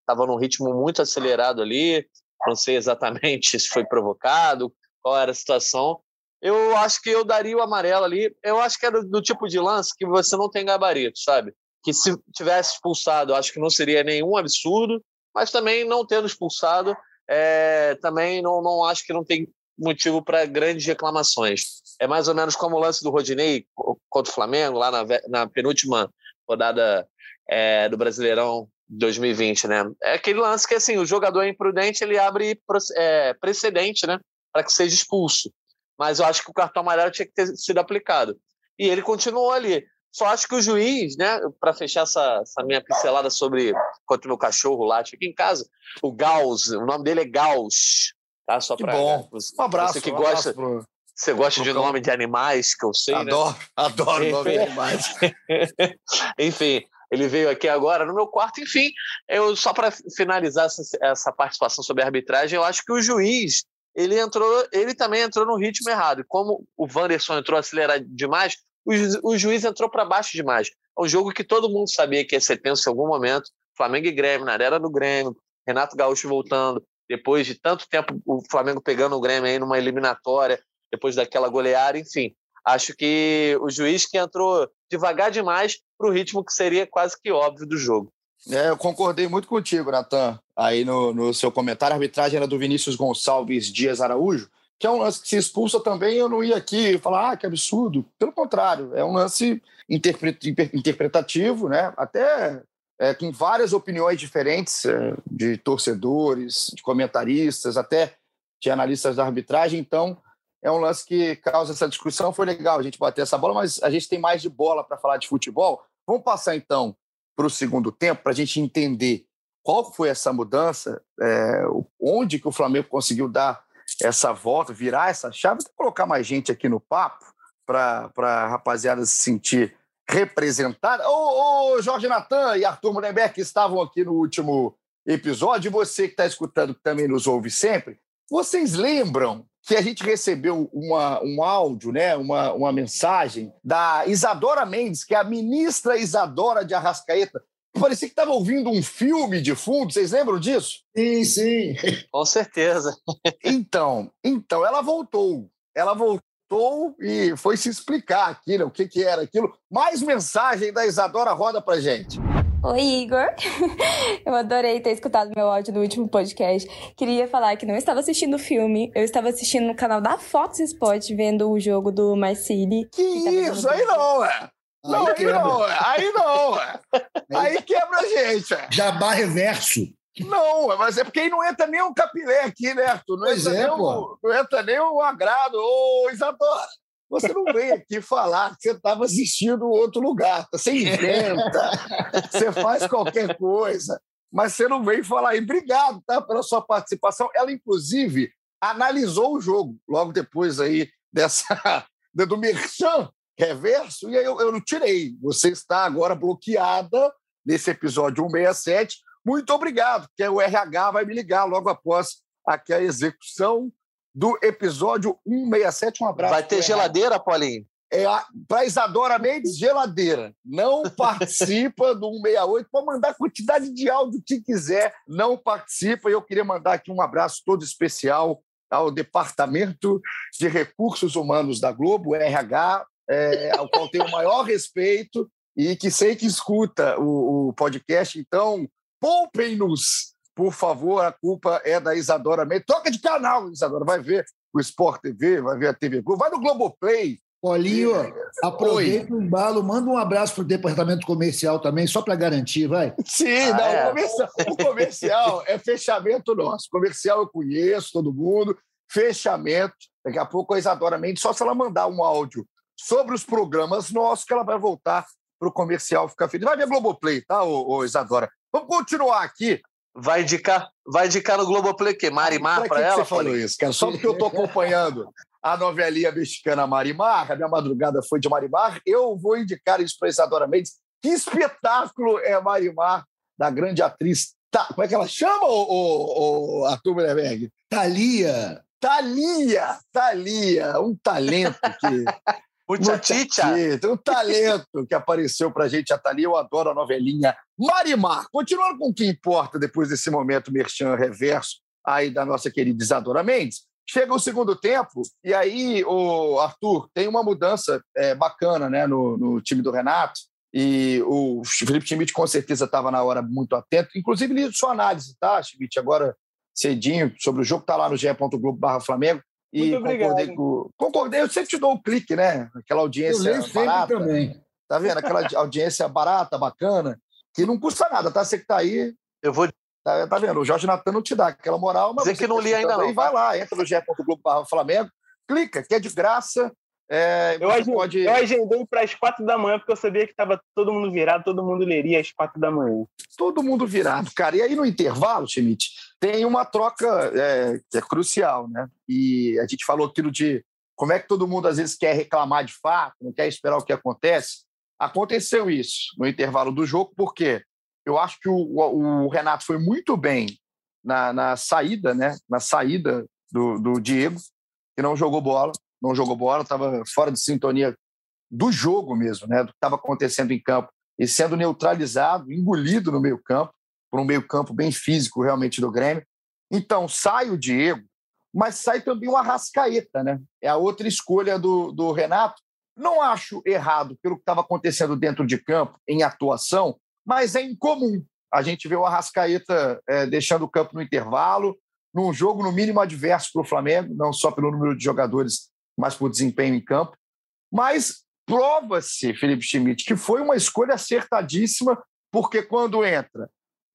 estava num ritmo muito acelerado ali, não sei exatamente (laughs) se foi provocado, qual era a situação. Eu acho que eu daria o amarelo ali. Eu acho que era do tipo de lance que você não tem gabarito, sabe? que se tivesse expulsado, acho que não seria nenhum absurdo, mas também não tendo expulsado, é, também não, não acho que não tem motivo para grandes reclamações. É mais ou menos como o lance do Rodinei contra o Flamengo, lá na, na penúltima rodada é, do Brasileirão 2020, né? É aquele lance que, assim, o jogador é imprudente, ele abre é, precedente, né? Para que seja expulso. Mas eu acho que o cartão amarelo tinha que ter sido aplicado. E ele continuou ali. Só acho que o juiz, né, para fechar essa, essa, minha pincelada sobre quanto meu cachorro late aqui em casa, o Gauss, o nome dele é Gauss, tá? Só para bom. Um abraço. Você que um gosta, pro, você gosta de nome de animais, que eu sei, adoro, né? Adoro, adoro (laughs) nome de animais. (laughs) Enfim, ele veio aqui agora no meu quarto. Enfim, eu só para finalizar essa, essa participação sobre a arbitragem, eu acho que o juiz ele entrou, ele também entrou no ritmo errado. Como o Wanderson entrou acelerado demais, o, o juiz entrou para baixo demais. É um jogo que todo mundo sabia que ia ser tenso em algum momento. Flamengo e Grêmio, na era do Grêmio, Renato Gaúcho voltando, depois de tanto tempo o Flamengo pegando o Grêmio aí numa eliminatória, depois daquela goleada, enfim. Acho que o juiz que entrou devagar demais para o ritmo que seria quase que óbvio do jogo. É, eu concordei muito contigo, Natan. Aí no, no seu comentário. A arbitragem era do Vinícius Gonçalves Dias Araújo, que é um lance que se expulsa também. Eu não ia aqui falar, ah, que absurdo. Pelo contrário, é um lance interpretativo, né? Até é, com várias opiniões diferentes é, de torcedores, de comentaristas, até de analistas da arbitragem. Então, é um lance que causa essa discussão. Foi legal a gente bater essa bola, mas a gente tem mais de bola para falar de futebol. Vamos passar então para o segundo tempo para a gente entender qual foi essa mudança, é, onde que o Flamengo conseguiu dar essa volta, virar essa chave, colocar mais gente aqui no papo para a rapaziada se sentir representada. Ô, ô Jorge Natan e Arthur Mullenberg, que estavam aqui no último episódio, você que está escutando, que também nos ouve sempre, vocês lembram que a gente recebeu uma, um áudio, né, uma, uma mensagem da Isadora Mendes, que é a ministra Isadora de Arrascaeta. Parecia que estava ouvindo um filme de fundo, vocês lembram disso? Sim, sim. (laughs) Com certeza. Então, então ela voltou. Ela voltou e foi se explicar aquilo, o que, que era aquilo. Mais mensagem da Isadora Roda para gente. Oi, Igor. (laughs) Eu adorei ter escutado meu áudio no último podcast. Queria falar que não estava assistindo o filme, eu estava assistindo no canal da Fox Sport, vendo o jogo do Marcili. Que isso? Aí não, é. Não, aí, aí não. Aí não. Aí quebra a gente. Jabá reverso. Não, mas é porque aí não entra nem um capilé aqui, né, Arthur? Não pois entra, é, nem um, não entra nem um agrado. Ô, Isadora, você não vem aqui falar que você estava assistindo outro lugar. Você inventa, (laughs) você faz qualquer coisa, mas você não vem falar aí. Obrigado tá, pela sua participação. Ela, inclusive, analisou o jogo logo depois aí dessa (laughs) do Merchan reverso, e aí eu, eu não tirei. Você está agora bloqueada nesse episódio 167. Muito obrigado, porque o RH vai me ligar logo após aqui a execução do episódio 167. Um abraço. Vai ter geladeira, Paulinho? É para Isadora Mendes, geladeira. Não (laughs) participa do 168. Pode mandar quantidade de áudio que quiser, não participa. E eu queria mandar aqui um abraço todo especial ao Departamento de Recursos Humanos da Globo, RH, é, ao qual tenho o maior respeito e que sei que escuta o, o podcast. Então, poupem-nos por favor, a culpa é da Isadora Mendes. Troca de canal, Isadora. Vai ver o Sport TV, vai ver a TV Globo, vai no Globoplay. Paulinho, aproveita o embalo, manda um abraço para o departamento comercial também, só para garantir, vai. Sim, ah, não, é. o, comercial, o comercial é fechamento nosso. Comercial eu conheço todo mundo, fechamento. Daqui a pouco a Isadora Mendes, só se ela mandar um áudio sobre os programas nossos, que ela vai voltar para o comercial ficar feliz. Vai ver Globoplay, tá, ô, ô Isadora? Vamos continuar aqui Vai indicar, vai indicar no Globoplay que Marimar para ela? Que você falou isso, cara? Só porque eu estou acompanhando a novelinha mexicana Marimar, a minha madrugada foi de Marimar, eu vou indicar isso para Isadora Mendes. Que espetáculo é Marimar, da grande atriz. Tá, como é que ela chama, o, o, o Arthur Mulherberg? Thalia. Thalia, Thalia, um talento que Muchachicha. Um talento que apareceu pra gente, a Thalia. Eu adoro a novelinha Marimar. Continuando com o que importa depois desse momento merchan reverso aí da nossa querida Isadora Mendes. Chega o segundo tempo, e aí, o Arthur, tem uma mudança é, bacana né, no, no time do Renato. E o Felipe Schmidt com certeza estava na hora muito atento. Inclusive, li sua análise, tá, Schmidt? Agora cedinho sobre o jogo, está lá no ge.globo Flamengo. E Muito concordei com. Concordei, eu sempre te dou um clique, né? Aquela audiência eu barata. também. Tá vendo? Aquela audiência barata, bacana, que não custa nada, tá? Você que tá aí. Eu vou. Tá, tá vendo? O Jorge Natan não te dá aquela moral, mas. Dizer que não tá li ainda não. Aí, vai lá, entra no ge.globo Flamengo, clica, que é de graça. É, eu, agendei, pode... eu agendei para as quatro da manhã, porque eu sabia que estava todo mundo virado, todo mundo leria às quatro da manhã. Todo mundo virado, cara. E aí, no intervalo, Schmidt, tem uma troca é, que é crucial, né? E a gente falou aquilo de como é que todo mundo às vezes quer reclamar de fato, não quer esperar o que acontece. Aconteceu isso no intervalo do jogo, porque eu acho que o, o Renato foi muito bem na, na saída, né? Na saída do, do Diego, que não jogou bola não jogou bola, estava fora de sintonia do jogo mesmo, né, do que estava acontecendo em campo, e sendo neutralizado, engolido no meio-campo, por um meio-campo bem físico realmente do Grêmio. Então, sai o Diego, mas sai também o Arrascaeta, né? É a outra escolha do, do Renato. Não acho errado pelo que estava acontecendo dentro de campo, em atuação, mas é incomum a gente vê o Arrascaeta é, deixando o campo no intervalo, num jogo no mínimo adverso para o Flamengo, não só pelo número de jogadores, mas por desempenho em campo. Mas prova-se, Felipe Schmidt, que foi uma escolha acertadíssima, porque quando entra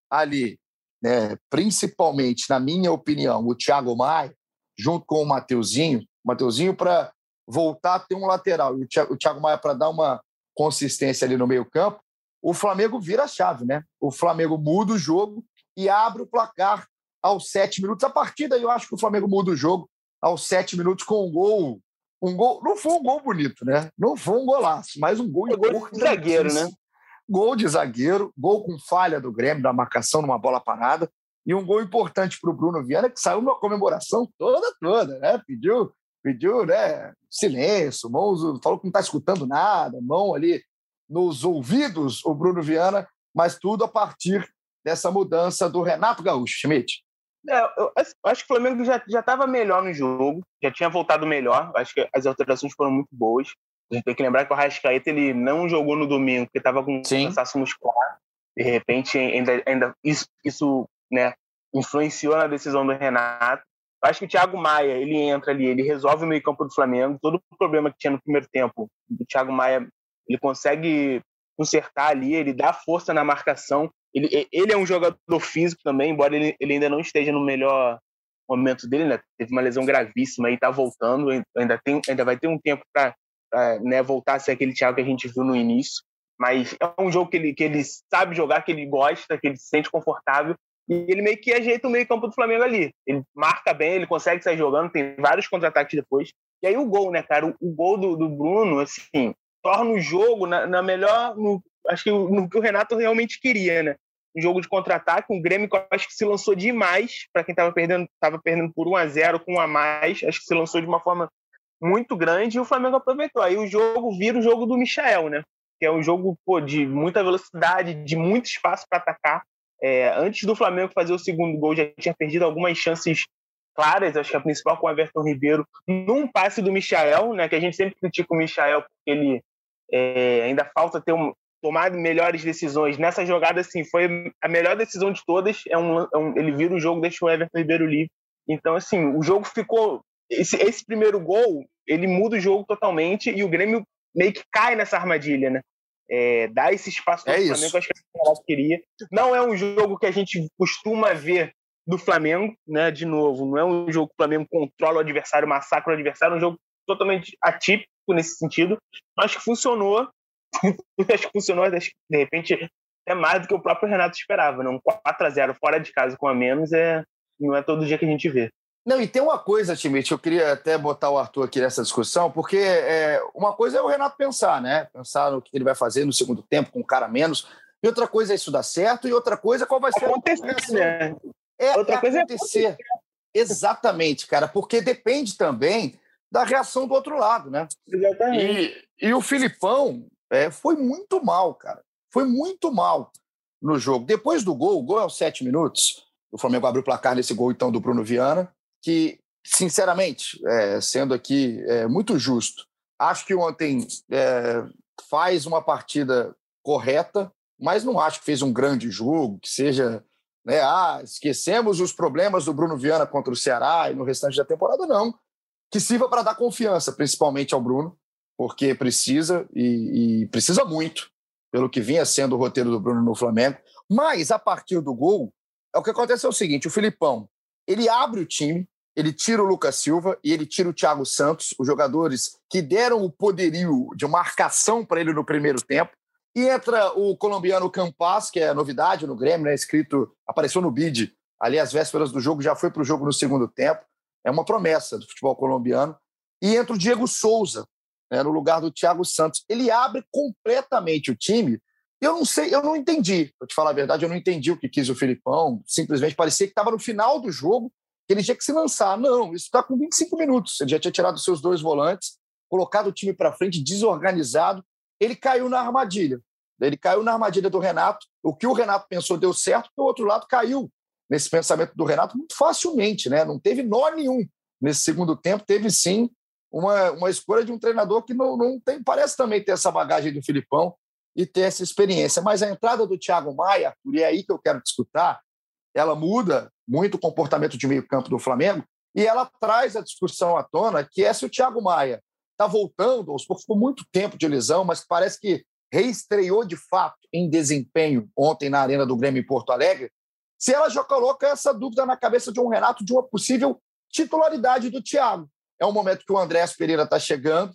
ali, né, principalmente, na minha opinião, o Thiago Maia, junto com o Mateuzinho, Mateuzinho para voltar a ter um lateral e o Thiago Maia para dar uma consistência ali no meio-campo, o Flamengo vira a chave, né? O Flamengo muda o jogo e abre o placar aos sete minutos. A partir daí, eu acho que o Flamengo muda o jogo aos sete minutos com um gol. Um gol. Não foi um gol bonito, né? Não foi um golaço, mas um gol, gol de zagueiro, né? Gol de zagueiro, gol com falha do Grêmio, da marcação numa bola parada, e um gol importante para o Bruno Viana, que saiu numa comemoração toda, toda, né? Pediu, pediu né? silêncio, mãos, falou que não está escutando nada, mão ali nos ouvidos, o Bruno Viana, mas tudo a partir dessa mudança do Renato Gaúcho, Schmidt. É, eu acho que o Flamengo já estava melhor no jogo, já tinha voltado melhor. Acho que as alterações foram muito boas. A gente tem que lembrar que o Rascaeta ele não jogou no domingo, porque estava com Sim. cansaço muscular. De repente, ainda, ainda isso, isso né, influenciou na decisão do Renato. Eu acho que o Thiago Maia ele entra ali, ele resolve o meio-campo do Flamengo. Todo o problema que tinha no primeiro tempo, o Thiago Maia ele consegue consertar ali, ele dá força na marcação. Ele, ele é um jogador físico também, embora ele, ele ainda não esteja no melhor momento dele, né? Teve uma lesão gravíssima e está voltando, ainda, tem, ainda vai ter um tempo para né, voltar a ser aquele Thiago que a gente viu no início. Mas é um jogo que ele, que ele sabe jogar, que ele gosta, que ele se sente confortável. E ele meio que ajeita o meio-campo do Flamengo ali. Ele marca bem, ele consegue sair jogando, tem vários contra-ataques depois. E aí o gol, né, cara? O, o gol do, do Bruno, assim, torna o jogo na, na melhor. No, acho que no que o Renato realmente queria, né? Um jogo de contra-ataque, um Grêmio que acho que se lançou demais para quem estava perdendo, tava perdendo por 1 a 0 com um a mais, acho que se lançou de uma forma muito grande e o Flamengo aproveitou. Aí o jogo vira o jogo do Michael, né? Que é um jogo pô, de muita velocidade, de muito espaço para atacar. É, antes do Flamengo fazer o segundo gol, já tinha perdido algumas chances claras, acho que a principal com o Everton Ribeiro, num passe do Michael, né? Que a gente sempre critica o Michael porque ele é, ainda falta ter um, tomar melhores decisões. Nessa jogada, assim, foi a melhor decisão de todas. É um, é um, ele vira o jogo, deixa o Everton Ribeiro livre. Então, assim, o jogo ficou. Esse, esse primeiro gol, ele muda o jogo totalmente e o Grêmio meio que cai nessa armadilha, né? É, dá esse espaço para é o Flamengo, isso. acho que a queria. Não é um jogo que a gente costuma ver do Flamengo, né? De novo, não é um jogo que o Flamengo controla o adversário, massacra o adversário, é um jogo totalmente atípico nesse sentido. Acho que funcionou. Acho que funcionou, acho que, de repente, é mais do que o próprio Renato esperava. Não? 4 a 0 fora de casa com a menos é, não é todo dia que a gente vê. Não, e tem uma coisa, Timite, eu queria até botar o Arthur aqui nessa discussão, porque é, uma coisa é o Renato pensar, né? Pensar no que ele vai fazer no segundo tempo com um cara menos. E outra coisa é isso dar certo, e outra coisa é qual vai ser acontecer, a né? É, outra é coisa acontecer. É acontecer. Exatamente, cara, porque depende também da reação do outro lado, né? Exatamente. E, e o Filipão é, foi muito mal, cara. Foi muito mal no jogo. Depois do gol, o gol é aos sete minutos. O Flamengo abriu o placar nesse gol, então, do Bruno Viana, que, sinceramente, é, sendo aqui é, muito justo, acho que ontem é, faz uma partida correta, mas não acho que fez um grande jogo, que seja. Né, ah, esquecemos os problemas do Bruno Viana contra o Ceará e no restante da temporada, não que sirva para dar confiança, principalmente ao Bruno, porque precisa e, e, precisa muito, pelo que vinha sendo o roteiro do Bruno no Flamengo. Mas a partir do gol, é o que acontece é o seguinte: o Filipão ele abre o time, ele tira o Lucas Silva e ele tira o Thiago Santos, os jogadores que deram o poderio de marcação para ele no primeiro tempo. E entra o colombiano Campas, que é novidade no Grêmio, né? Escrito, apareceu no bid ali às vésperas do jogo, já foi para o jogo no segundo tempo é uma promessa do futebol colombiano. E entra o Diego Souza, né, no lugar do Thiago Santos. Ele abre completamente o time. Eu não sei, eu não entendi. Para te falar a verdade, eu não entendi o que quis o Filipão. Simplesmente parecia que estava no final do jogo, que ele tinha que se lançar. Não, isso está com 25 minutos. Ele já tinha tirado seus dois volantes, colocado o time para frente, desorganizado. Ele caiu na armadilha. Ele caiu na armadilha do Renato. O que o Renato pensou deu certo, o outro lado caiu nesse pensamento do Renato muito facilmente, né? Não teve nó nenhum nesse segundo tempo. Teve sim uma, uma escolha de um treinador que não, não tem, parece também ter essa bagagem do Filipão, e ter essa experiência. Mas a entrada do Thiago Maia, e é aí que eu quero discutir, ela muda muito o comportamento de meio-campo do Flamengo e ela traz a discussão à tona que é se o Thiago Maia está voltando, aos poucos, ficou muito tempo de lesão, mas parece que reestreou de fato em desempenho ontem na Arena do Grêmio em Porto Alegre, se ela já coloca essa dúvida na cabeça de um Renato de uma possível titularidade do Thiago. É um momento que o Andrés Pereira está chegando,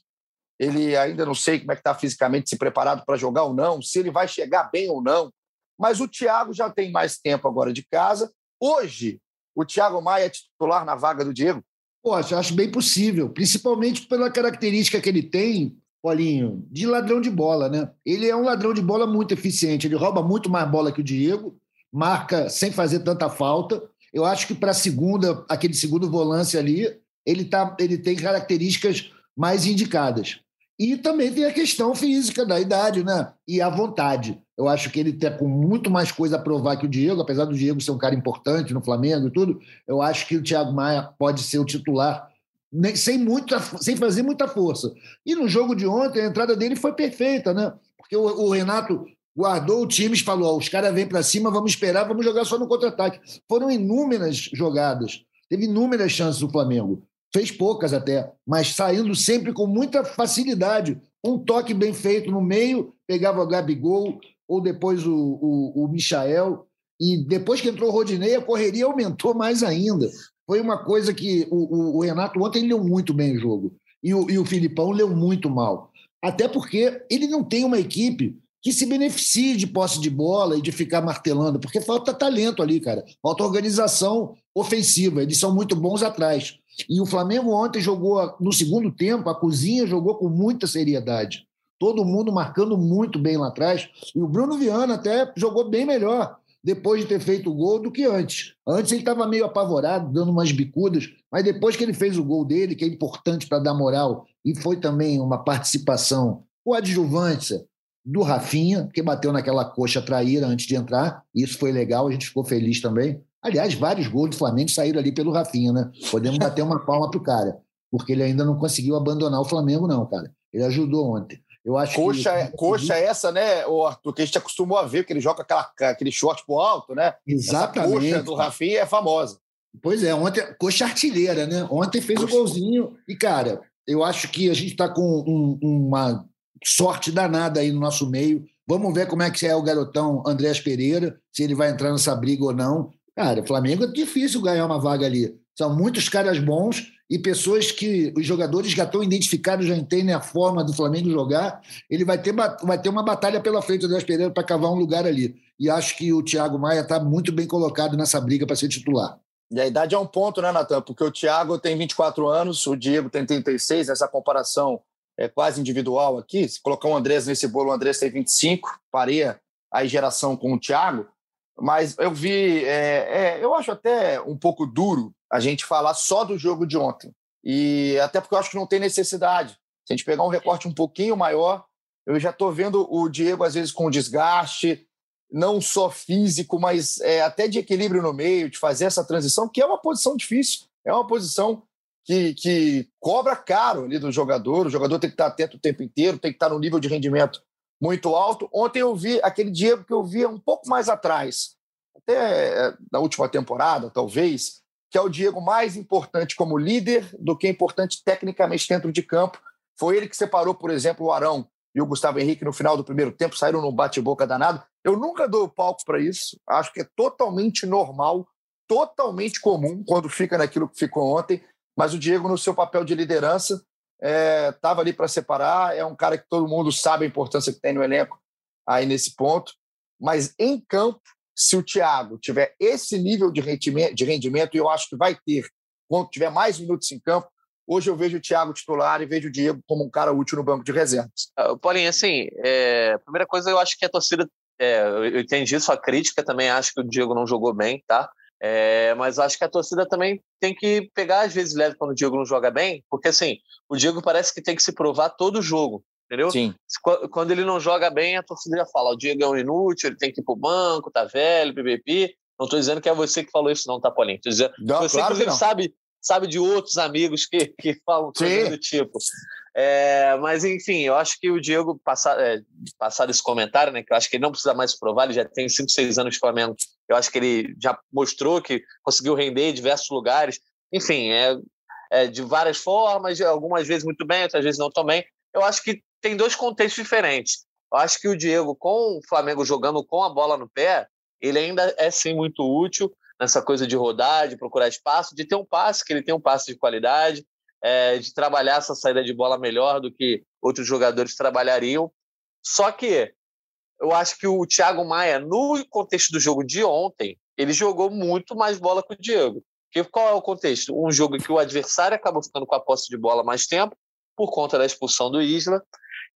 ele ainda não sei como é que está fisicamente, se preparado para jogar ou não, se ele vai chegar bem ou não, mas o Thiago já tem mais tempo agora de casa. Hoje, o Thiago Maia é titular na vaga do Diego? Poxa, acho bem possível, principalmente pela característica que ele tem, Paulinho, de ladrão de bola, né? Ele é um ladrão de bola muito eficiente, ele rouba muito mais bola que o Diego, marca sem fazer tanta falta. Eu acho que para a segunda, aquele segundo volante ali, ele, tá, ele tem características mais indicadas. E também tem a questão física da idade, né? E a vontade. Eu acho que ele tem com muito mais coisa a provar que o Diego, apesar do Diego ser um cara importante no Flamengo e tudo, eu acho que o Thiago Maia pode ser o titular sem, muita, sem fazer muita força. E no jogo de ontem, a entrada dele foi perfeita, né? Porque o, o Renato guardou o time e falou: oh, os caras vêm para cima, vamos esperar, vamos jogar só no contra-ataque. Foram inúmeras jogadas, teve inúmeras chances o Flamengo fez poucas até, mas saindo sempre com muita facilidade. Um toque bem feito no meio, pegava o Gabigol ou depois o, o, o Michael. E depois que entrou o Rodinei, a correria aumentou mais ainda. Foi uma coisa que o, o, Renato ontem leu muito bem o jogo. E o, e o Filipão leu muito mal. Até porque ele não tem uma equipe que se beneficie de posse de bola e de ficar martelando, porque falta talento ali, cara. Falta organização ofensiva. Eles são muito bons atrás. E o Flamengo ontem jogou, no segundo tempo, a cozinha jogou com muita seriedade. Todo mundo marcando muito bem lá atrás. E o Bruno Viana até jogou bem melhor depois de ter feito o gol do que antes. Antes ele estava meio apavorado, dando umas bicudas, mas depois que ele fez o gol dele, que é importante para dar moral, e foi também uma participação, o adjuvante do Rafinha, que bateu naquela coxa traíra antes de entrar, isso foi legal, a gente ficou feliz também. Aliás, vários gols do Flamengo saíram ali pelo Rafinha, né? Podemos bater uma palma pro cara, porque ele ainda não conseguiu abandonar o Flamengo, não, cara. Ele ajudou ontem. Eu acho coxa, que... É, coxa é essa, né, Arthur, que a gente acostumou a ver, que ele joga aquela, aquele short pro alto, né? Exatamente. Essa coxa do Rafinha é famosa. Pois é, ontem, coxa artilheira, né? Ontem fez coxa. o golzinho e, cara, eu acho que a gente está com um, uma sorte danada aí no nosso meio. Vamos ver como é que é o garotão Andrés Pereira, se ele vai entrar nessa briga ou não. Cara, Flamengo é difícil ganhar uma vaga ali. São muitos caras bons e pessoas que os jogadores já estão identificados, já entendem a forma do Flamengo jogar. Ele vai ter, vai ter uma batalha pela frente do Andrés Pereira para cavar um lugar ali. E acho que o Thiago Maia está muito bem colocado nessa briga para ser titular. E a idade é um ponto, né, Natan? Porque o Thiago tem 24 anos, o Diego tem 36, essa comparação é quase individual aqui. Se colocar o Andrés nesse bolo, o Andrés tem 25, pareia a geração com o Thiago. Mas eu vi, é, é, eu acho até um pouco duro a gente falar só do jogo de ontem. E até porque eu acho que não tem necessidade. Se a gente pegar um recorte um pouquinho maior, eu já estou vendo o Diego, às vezes, com desgaste, não só físico, mas é, até de equilíbrio no meio, de fazer essa transição, que é uma posição difícil, é uma posição que, que cobra caro ali do jogador. O jogador tem que estar atento o tempo inteiro, tem que estar no nível de rendimento muito alto. Ontem eu vi aquele Diego que eu via um pouco mais atrás, até na última temporada, talvez, que é o Diego mais importante como líder do que importante tecnicamente dentro de campo. Foi ele que separou, por exemplo, o Arão e o Gustavo Henrique no final do primeiro tempo, saíram no bate-boca danado. Eu nunca dou palco para isso, acho que é totalmente normal, totalmente comum quando fica naquilo que ficou ontem, mas o Diego, no seu papel de liderança, estava é, ali para separar. É um cara que todo mundo sabe a importância que tem no elenco aí nesse ponto. Mas em campo, se o Thiago tiver esse nível de rendimento, de rendimento, eu acho que vai ter quando tiver mais minutos em campo, hoje eu vejo o Thiago titular e vejo o Diego como um cara útil no banco de reservas. Uh, Paulinho, assim, é, primeira coisa, eu acho que a torcida, é, eu entendi sua crítica, também acho que o Diego não jogou bem, tá? É, mas acho que a torcida também tem que pegar, às vezes, leve quando o Diego não joga bem, porque assim, o Diego parece que tem que se provar todo jogo, entendeu? Sim. Quando ele não joga bem, a torcida já fala: o Diego é um inútil, ele tem que ir pro banco, tá velho, PPP. Não estou dizendo que é você que falou isso, não, tá, Paulinho? Tô dizendo, não, você, claro inclusive, sabe, sabe de outros amigos que, que falam coisas do tipo. É, mas, enfim, eu acho que o Diego, passar, é, passado esse comentário, né, que eu acho que ele não precisa mais provar, ele já tem 5, 6 anos de Flamengo, eu acho que ele já mostrou que conseguiu render em diversos lugares. Enfim, é, é de várias formas, algumas vezes muito bem, outras vezes não tão bem. Eu acho que tem dois contextos diferentes. Eu acho que o Diego, com o Flamengo jogando com a bola no pé, ele ainda é sim muito útil nessa coisa de rodar, de procurar espaço, de ter um passe, que ele tem um passe de qualidade, é, de trabalhar essa saída de bola melhor do que outros jogadores trabalhariam. Só que eu acho que o Thiago Maia, no contexto do jogo de ontem, ele jogou muito mais bola que o Diego. Porque qual é o contexto? Um jogo em que o adversário acabou ficando com a posse de bola mais tempo, por conta da expulsão do Isla.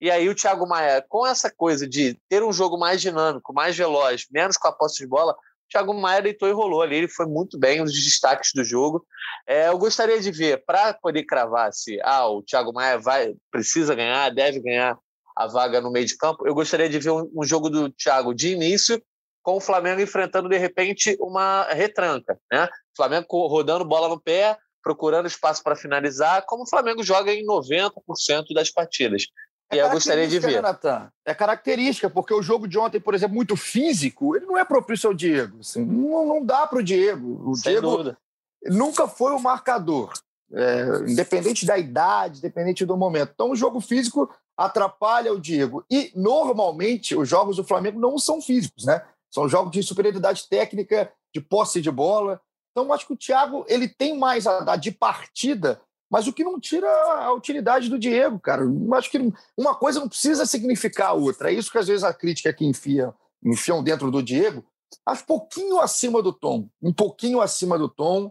E aí o Thiago Maia, com essa coisa de ter um jogo mais dinâmico, mais veloz, menos com a posse de bola, Thiago Maia deitou e rolou ali, ele foi muito bem, um dos destaques do jogo. É, eu gostaria de ver, para poder cravar se ah, o Thiago Maia vai, precisa ganhar, deve ganhar a vaga no meio de campo, eu gostaria de ver um, um jogo do Thiago de início, com o Flamengo enfrentando, de repente, uma retranca. Né? O Flamengo rodando bola no pé, procurando espaço para finalizar, como o Flamengo joga em 90% das partidas. É e eu gostaria de ver. Né? É característica, porque o jogo de ontem, por exemplo, muito físico, ele não é propício ao Diego. Assim, não, não dá para o Diego. O Sem Diego dúvida. nunca foi o marcador, é, independente da idade, independente do momento. Então, o jogo físico atrapalha o Diego. E, normalmente, os jogos do Flamengo não são físicos, né? São jogos de superioridade técnica, de posse de bola. Então, acho que o Thiago ele tem mais a dar de partida mas o que não tira a utilidade do Diego, cara. Eu acho que uma coisa não precisa significar a outra. É isso que às vezes a crítica que enfia, enfiam dentro do Diego, acho pouquinho acima do tom, um pouquinho acima do tom,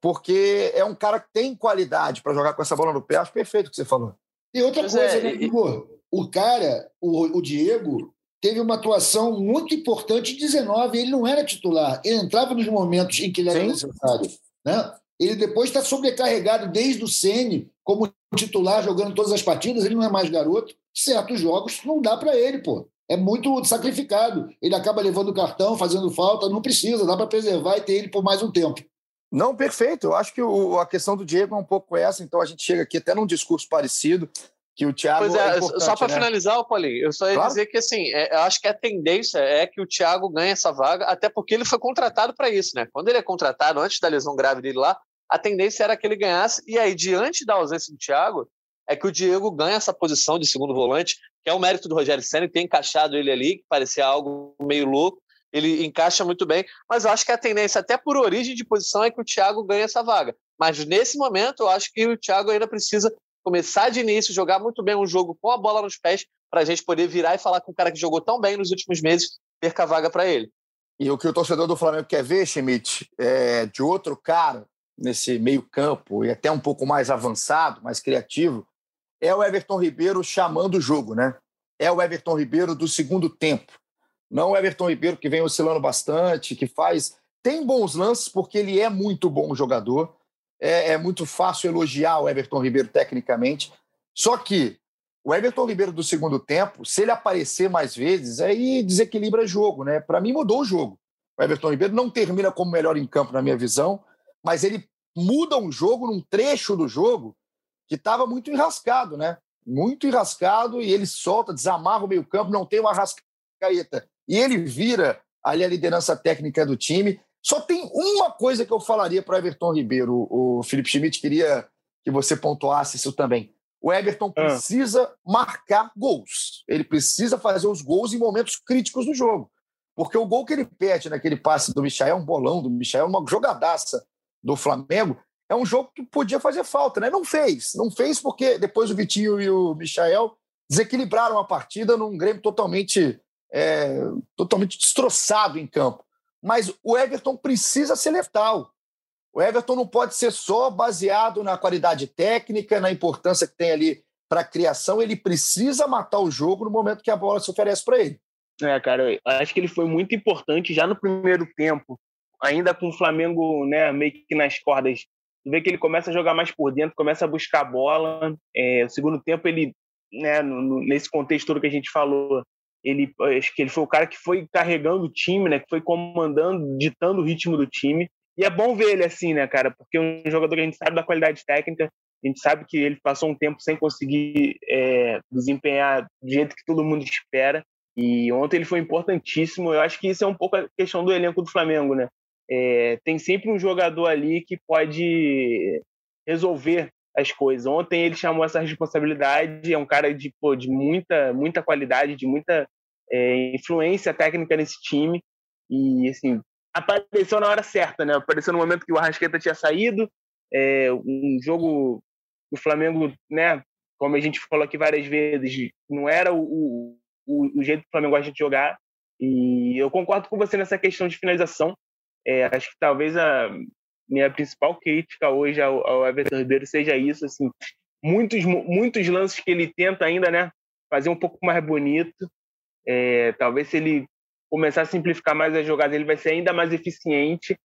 porque é um cara que tem qualidade para jogar com essa bola no pé. Acho perfeito o que você falou. E outra coisa, é, né, Igor? O cara, o, o Diego, teve uma atuação muito importante em 19. Ele não era titular, ele entrava nos momentos em que ele era Sim. necessário. Né? Ele depois está sobrecarregado desde o Sene, como titular, jogando todas as partidas, ele não é mais garoto. Certos jogos não dá para ele, pô. É muito sacrificado. Ele acaba levando o cartão, fazendo falta, não precisa, dá para preservar e ter ele por mais um tempo. Não, perfeito. Eu acho que o, a questão do Diego é um pouco essa, então a gente chega aqui até num discurso parecido, que o Thiago. Pois é, é só para né? finalizar, Paulinho, eu só ia claro. dizer que assim, é, eu acho que a tendência é que o Thiago ganhe essa vaga, até porque ele foi contratado para isso, né? Quando ele é contratado, antes da lesão grave dele lá, a tendência era que ele ganhasse. E aí, diante da ausência do Thiago, é que o Diego ganha essa posição de segundo volante, que é o mérito do Rogério Senna, que tem encaixado ele ali, que parecia algo meio louco. Ele encaixa muito bem, mas eu acho que a tendência, até por origem de posição, é que o Thiago ganhe essa vaga. Mas nesse momento, eu acho que o Thiago ainda precisa começar de início, jogar muito bem um jogo com a bola nos pés, para a gente poder virar e falar com o cara que jogou tão bem nos últimos meses, perca a vaga para ele. E o que o torcedor do Flamengo quer ver, Schmidt, é de outro cara nesse meio-campo e até um pouco mais avançado, mais criativo, é o Everton Ribeiro chamando o jogo, né? É o Everton Ribeiro do segundo tempo. Não o Everton Ribeiro que vem oscilando bastante, que faz. Tem bons lances, porque ele é muito bom jogador. É, é muito fácil elogiar o Everton Ribeiro tecnicamente. Só que o Everton Ribeiro do segundo tempo, se ele aparecer mais vezes, aí desequilibra o jogo, né? Para mim, mudou o jogo. O Everton Ribeiro não termina como melhor em campo, na minha visão, mas ele muda um jogo num trecho do jogo que estava muito enrascado, né? Muito enrascado e ele solta, desamarra o meio-campo, não tem uma rascaeta. E ele vira ali a liderança técnica do time. Só tem uma coisa que eu falaria para o Everton Ribeiro. O Felipe Schmidt queria que você pontuasse isso também. O Everton ah. precisa ah. marcar gols. Ele precisa fazer os gols em momentos críticos do jogo. Porque o gol que ele perde naquele passe do Michael, um bolão do Michael, uma jogadaça do Flamengo, é um jogo que podia fazer falta, né? Não fez. Não fez porque depois o Vitinho e o Michael desequilibraram a partida num Grêmio totalmente, é, totalmente destroçado em campo. Mas o Everton precisa ser letal. O Everton não pode ser só baseado na qualidade técnica, na importância que tem ali para a criação. Ele precisa matar o jogo no momento que a bola se oferece para ele. É, cara, eu acho que ele foi muito importante já no primeiro tempo ainda com o Flamengo né, meio que nas cordas, vê que ele começa a jogar mais por dentro, começa a buscar bola. É, o segundo tempo, ele, né, no, no, nesse contexto todo que a gente falou, ele, acho que ele foi o cara que foi carregando o time, né, que foi comandando, ditando o ritmo do time. E é bom ver ele assim, né, cara? Porque é um jogador que a gente sabe da qualidade técnica, a gente sabe que ele passou um tempo sem conseguir é, desempenhar do jeito que todo mundo espera. E ontem ele foi importantíssimo. Eu acho que isso é um pouco a questão do elenco do Flamengo, né? É, tem sempre um jogador ali que pode resolver as coisas. Ontem ele chamou essa responsabilidade, é um cara de, pô, de muita, muita qualidade, de muita é, influência técnica nesse time. E, assim, apareceu na hora certa, né? Apareceu no momento que o Arrasqueta tinha saído, é, um jogo o Flamengo, né? Como a gente falou aqui várias vezes, não era o, o, o jeito que o Flamengo gosta de jogar. E eu concordo com você nessa questão de finalização. É, acho que talvez a minha principal crítica hoje ao, ao Everton Ribeiro seja isso, assim, muitos muitos lances que ele tenta ainda, né, fazer um pouco mais bonito. É, talvez se ele começar a simplificar mais as jogadas, ele vai ser ainda mais eficiente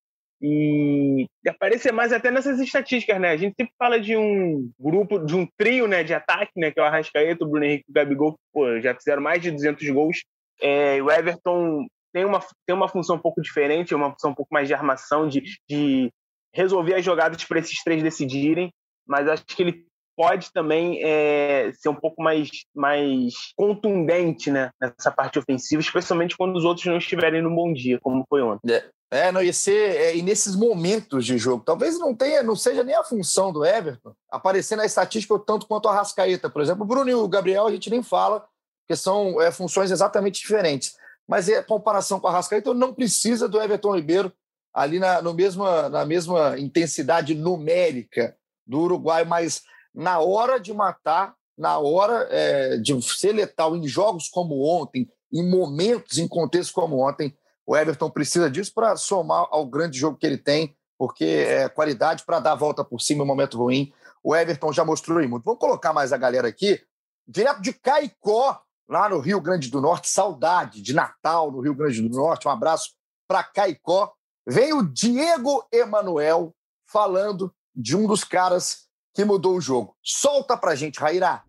e aparecer mais até nessas estatísticas, né? A gente sempre fala de um grupo, de um trio, né, de ataque, né, que é o Arrascaeta, o Bruno Henrique o Gabigol, que pô, já fizeram mais de 200 gols. É, o Everton tem uma, tem uma função um pouco diferente, uma função um pouco mais de armação, de, de resolver as jogadas para esses três decidirem, mas acho que ele pode também é, ser um pouco mais, mais contundente né, nessa parte ofensiva, especialmente quando os outros não estiverem no bom dia, como foi ontem. É, é não ia ser é, e nesses momentos de jogo, talvez não tenha, não seja nem a função do Everton aparecer na estatística tanto quanto a Rascaeta, por exemplo. O Bruno e o Gabriel a gente nem fala, porque são é, funções exatamente diferentes. Mas em comparação com a Rascaeta, não precisa do Everton Ribeiro ali na, no mesma, na mesma intensidade numérica do Uruguai, mas na hora de matar, na hora é, de ser letal em jogos como ontem, em momentos, em contextos como ontem, o Everton precisa disso para somar ao grande jogo que ele tem, porque é qualidade para dar a volta por cima em um momento ruim. O Everton já mostrou aí muito. Vamos colocar mais a galera aqui, direto de Caicó, lá no Rio Grande do Norte. Saudade de Natal no Rio Grande do Norte. Um abraço para Caicó. Vem o Diego Emanuel falando de um dos caras que mudou o jogo. Solta pra gente, Rairá.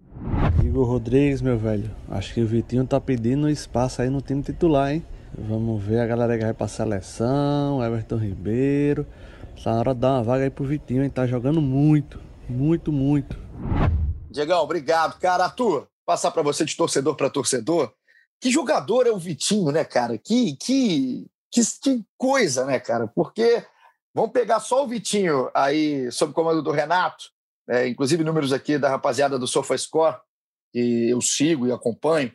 Igor Rodrigues, meu velho. Acho que o Vitinho tá pedindo espaço aí no time titular, hein? Vamos ver a galera que vai pra seleção, Everton Ribeiro. Tá na hora de dar uma vaga aí pro Vitinho, hein? Tá jogando muito, muito, muito. Diegão, obrigado. Cara, Arthur, passar para você de torcedor para torcedor. Que jogador é o Vitinho, né, cara? Que, que, que, que coisa, né, cara? Porque vamos pegar só o Vitinho aí, sob comando do Renato, é, inclusive números aqui da rapaziada do SofaScore, que eu sigo e acompanho.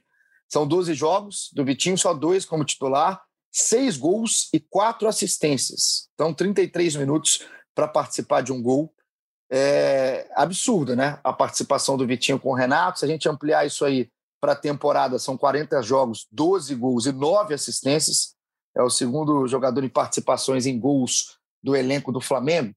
São 12 jogos, do Vitinho só dois como titular, seis gols e quatro assistências. Então, 33 minutos para participar de um gol. É absurdo, né? A participação do Vitinho com o Renato. Se a gente ampliar isso aí para a temporada, são 40 jogos, 12 gols e 9 assistências. É o segundo jogador em participações em gols do elenco do Flamengo.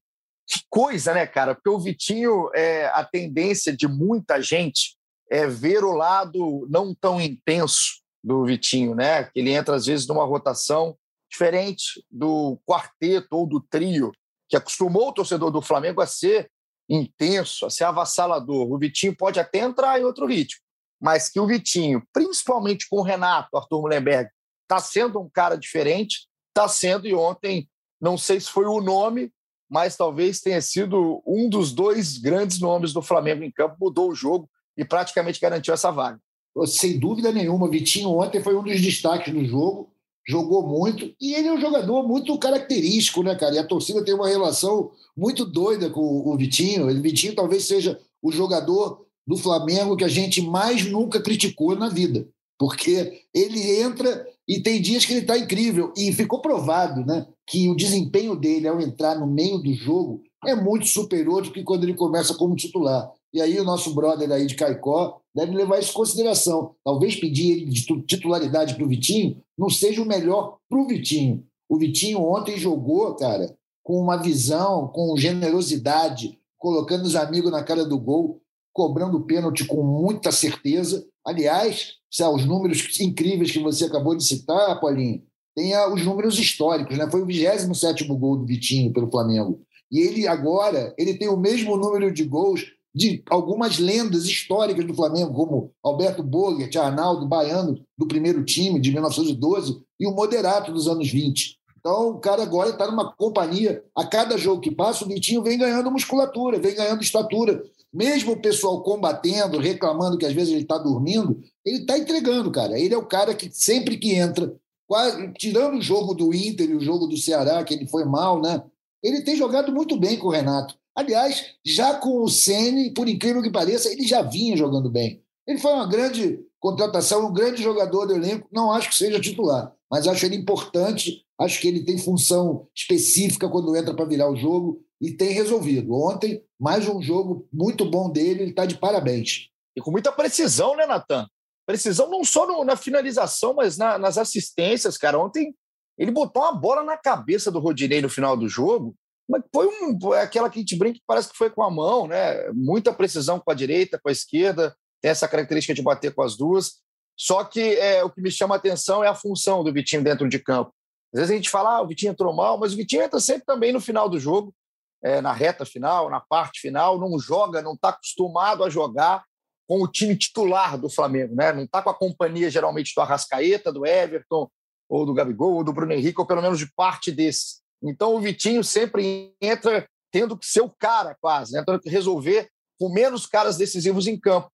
Que coisa, né, cara? Porque o Vitinho, é, a tendência de muita gente é ver o lado não tão intenso do Vitinho, né? Que ele entra às vezes numa rotação diferente do quarteto ou do trio, que acostumou o torcedor do Flamengo a ser intenso, a ser avassalador. O Vitinho pode até entrar em outro ritmo, mas que o Vitinho, principalmente com o Renato, Arthur Mullenberg, está sendo um cara diferente, está sendo, e ontem, não sei se foi o nome, mas talvez tenha sido um dos dois grandes nomes do Flamengo em campo, mudou o jogo e praticamente garantiu essa vaga. Sem dúvida nenhuma, Vitinho ontem foi um dos destaques do jogo, jogou muito, e ele é um jogador muito característico, né, cara? E a torcida tem uma relação muito doida com o Vitinho. O Vitinho talvez seja o jogador do Flamengo que a gente mais nunca criticou na vida, porque ele entra e tem dias que ele está incrível. E ficou provado né, que o desempenho dele ao entrar no meio do jogo é muito superior do que quando ele começa como titular. E aí o nosso brother aí de Caicó deve levar isso em consideração. Talvez pedir ele de titularidade para o Vitinho não seja o melhor para o Vitinho. O Vitinho ontem jogou, cara, com uma visão, com generosidade, colocando os amigos na cara do gol, cobrando pênalti com muita certeza. Aliás, os números incríveis que você acabou de citar, Paulinho, tem os números históricos, né? Foi o 27 gol do Vitinho pelo Flamengo. E ele agora ele tem o mesmo número de gols de algumas lendas históricas do Flamengo, como Alberto Bogert, Arnaldo Baiano, do primeiro time de 1912, e o Moderato dos anos 20. Então, o cara agora está numa companhia. A cada jogo que passa, o Vitinho vem ganhando musculatura, vem ganhando estatura. Mesmo o pessoal combatendo, reclamando que às vezes ele está dormindo, ele está entregando, cara. Ele é o cara que sempre que entra, quase, tirando o jogo do Inter e o jogo do Ceará, que ele foi mal, né? Ele tem jogado muito bem com o Renato. Aliás, já com o Ceni, por incrível que pareça, ele já vinha jogando bem. Ele foi uma grande contratação, um grande jogador do elenco. Não acho que seja titular, mas acho ele importante. Acho que ele tem função específica quando entra para virar o jogo e tem resolvido. Ontem, mais um jogo muito bom dele, ele está de parabéns. E com muita precisão, né, Natan? Precisão não só no, na finalização, mas na, nas assistências, cara. Ontem ele botou uma bola na cabeça do Rodinei no final do jogo, mas foi um, aquela que a gente brinca que parece que foi com a mão, né? Muita precisão com a direita, com a esquerda, tem essa característica de bater com as duas. Só que é, o que me chama a atenção é a função do Vitinho dentro de campo. Às vezes a gente fala, ah, o Vitinho entrou mal, mas o Vitinho entra sempre também no final do jogo, é, na reta final, na parte final, não joga, não está acostumado a jogar com o time titular do Flamengo, né? Não está com a companhia geralmente do Arrascaeta, do Everton, ou do Gabigol, ou do Bruno Henrique, ou pelo menos de parte desses. Então o Vitinho sempre entra tendo que ser o cara, quase, né? tendo que resolver com menos caras decisivos em campo.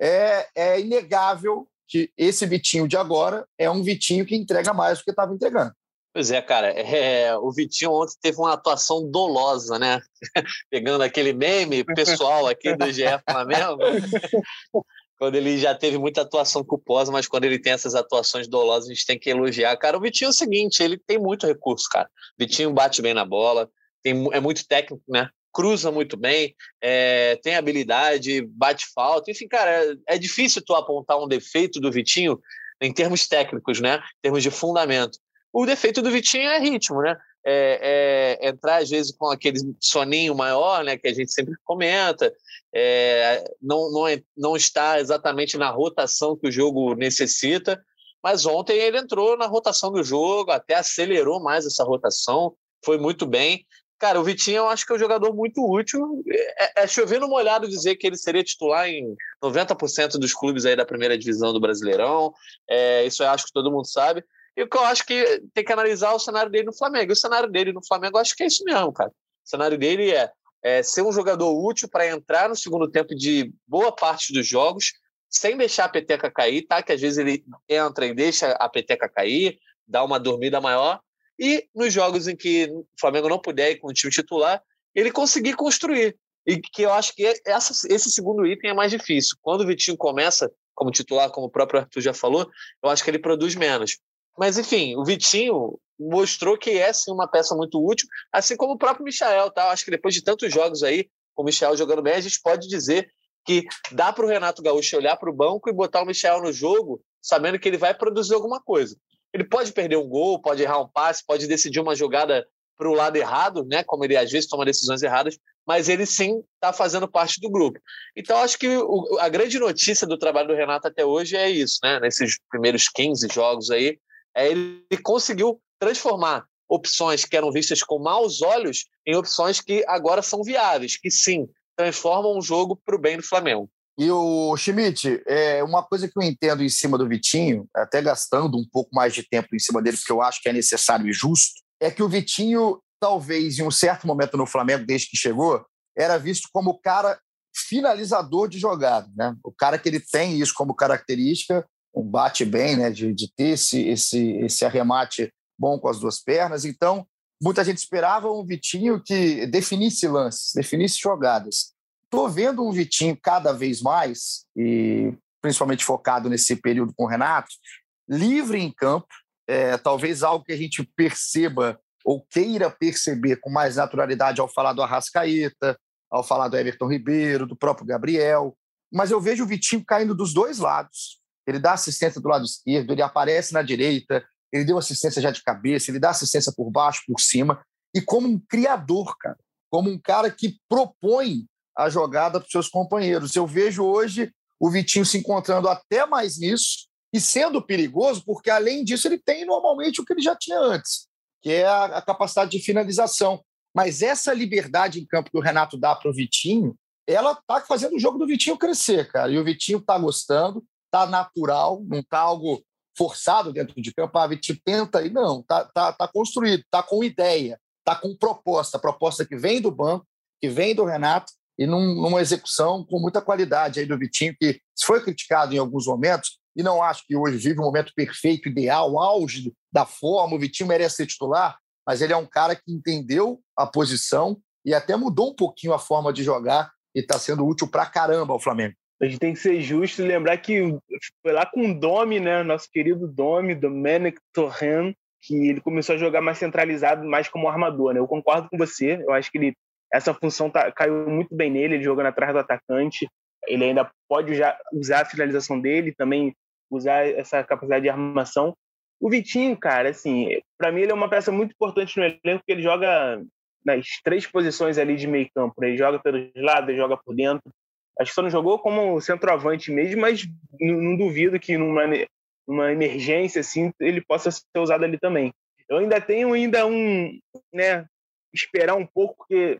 É, é inegável que esse Vitinho de agora é um Vitinho que entrega mais do que estava entregando. Pois é, cara. É, o Vitinho ontem teve uma atuação dolosa, né? (laughs) Pegando aquele meme pessoal aqui do GE Flamengo. (laughs) quando ele já teve muita atuação culposa, mas quando ele tem essas atuações dolosas, a gente tem que elogiar. Cara, o Vitinho é o seguinte, ele tem muito recurso, cara. O Vitinho bate bem na bola, tem, é muito técnico, né? Cruza muito bem, é, tem habilidade, bate falta. Enfim, cara, é, é difícil tu apontar um defeito do Vitinho em termos técnicos, né? Em termos de fundamento. O defeito do Vitinho é ritmo, né? É, é, entrar às vezes com aquele soninho maior, né, que a gente sempre comenta, é, não, não, é, não está exatamente na rotação que o jogo necessita, mas ontem ele entrou na rotação do jogo, até acelerou mais essa rotação, foi muito bem. Cara, o Vitinho eu acho que é um jogador muito útil. É, é chovendo molhado dizer que ele seria titular em 90% dos clubes aí da primeira divisão do Brasileirão. É, isso eu acho que todo mundo sabe. E o que eu acho que tem que analisar o cenário dele no Flamengo. E o cenário dele no Flamengo, eu acho que é isso mesmo, cara. O cenário dele é, é ser um jogador útil para entrar no segundo tempo de boa parte dos jogos, sem deixar a peteca cair, tá? Que às vezes ele entra e deixa a peteca cair, dá uma dormida maior. E nos jogos em que o Flamengo não puder ir com o time titular, ele conseguir construir. E que eu acho que essa, esse segundo item é mais difícil. Quando o Vitinho começa como titular, como o próprio Arthur já falou, eu acho que ele produz menos. Mas, enfim, o Vitinho mostrou que é sim uma peça muito útil, assim como o próprio Michael, tá? Acho que depois de tantos jogos aí, com o Michel jogando bem, a gente pode dizer que dá para o Renato Gaúcho olhar para o banco e botar o Michel no jogo, sabendo que ele vai produzir alguma coisa. Ele pode perder um gol, pode errar um passe, pode decidir uma jogada para o lado errado, né? Como ele às vezes toma decisões erradas, mas ele sim está fazendo parte do grupo. Então, acho que o, a grande notícia do trabalho do Renato até hoje é isso, né? Nesses primeiros 15 jogos aí, é, ele conseguiu transformar opções que eram vistas com maus olhos em opções que agora são viáveis, que sim, transformam o jogo para o bem do Flamengo. E o Schmidt, é uma coisa que eu entendo em cima do Vitinho, até gastando um pouco mais de tempo em cima dele, porque eu acho que é necessário e justo, é que o Vitinho, talvez em um certo momento no Flamengo, desde que chegou, era visto como o cara finalizador de jogada, né? O cara que ele tem isso como característica um bate bem, né, de, de ter esse, esse, esse arremate bom com as duas pernas. Então, muita gente esperava um Vitinho que definisse lances, definisse jogadas. Estou vendo um Vitinho cada vez mais, e principalmente focado nesse período com o Renato, livre em campo, é, talvez algo que a gente perceba ou queira perceber com mais naturalidade ao falar do Arrascaeta, ao falar do Everton Ribeiro, do próprio Gabriel. Mas eu vejo o Vitinho caindo dos dois lados ele dá assistência do lado esquerdo, ele aparece na direita, ele deu assistência já de cabeça, ele dá assistência por baixo, por cima, e como um criador, cara, como um cara que propõe a jogada para os seus companheiros. Eu vejo hoje o Vitinho se encontrando até mais nisso e sendo perigoso, porque além disso ele tem normalmente o que ele já tinha antes, que é a, capacidade de finalização. Mas essa liberdade em campo que o Renato dá para o Vitinho, ela está fazendo o jogo do Vitinho crescer, cara. E o Vitinho está gostando está natural, não está algo forçado dentro de campo, a Vitinho tenta e não, tá, tá, tá construído, tá com ideia, tá com proposta, proposta que vem do banco, que vem do Renato e num, numa execução com muita qualidade aí do Vitinho, que foi criticado em alguns momentos, e não acho que hoje vive um momento perfeito, ideal, auge da forma, o Vitinho merece ser titular, mas ele é um cara que entendeu a posição e até mudou um pouquinho a forma de jogar e está sendo útil para caramba ao Flamengo. A gente tem que ser justo e lembrar que foi lá com o Domi, né? Nosso querido Domi, Domenic Torren, que ele começou a jogar mais centralizado, mais como armador, né? Eu concordo com você. Eu acho que ele, essa função tá, caiu muito bem nele, ele jogando atrás do atacante. Ele ainda pode usar, usar a finalização dele, também usar essa capacidade de armação. O Vitinho, cara, assim, para mim ele é uma peça muito importante no elenco, porque ele joga nas três posições ali de meio campo. Né? Ele joga pelos lados, ele joga por dentro. Acho que só não jogou como centroavante mesmo, mas não, duvido que numa, numa emergência assim ele possa ser usado ali também. Eu ainda tenho ainda um, né, esperar um pouco porque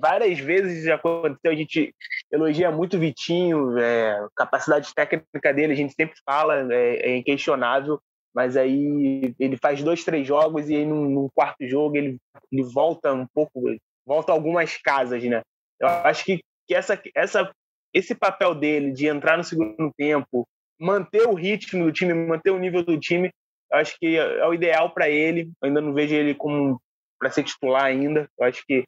várias vezes já aconteceu, a gente elogia muito o Vitinho, é, capacidade técnica dele, a gente sempre fala, é, é, inquestionável, mas aí ele faz dois, três jogos e aí num, num quarto jogo ele, ele volta um pouco, volta algumas casas, né? Eu acho que, que essa, essa, esse papel dele de entrar no segundo tempo, manter o ritmo do time, manter o nível do time, eu acho que é, é o ideal para ele. Eu ainda não vejo ele como para ser titular ainda. Eu acho que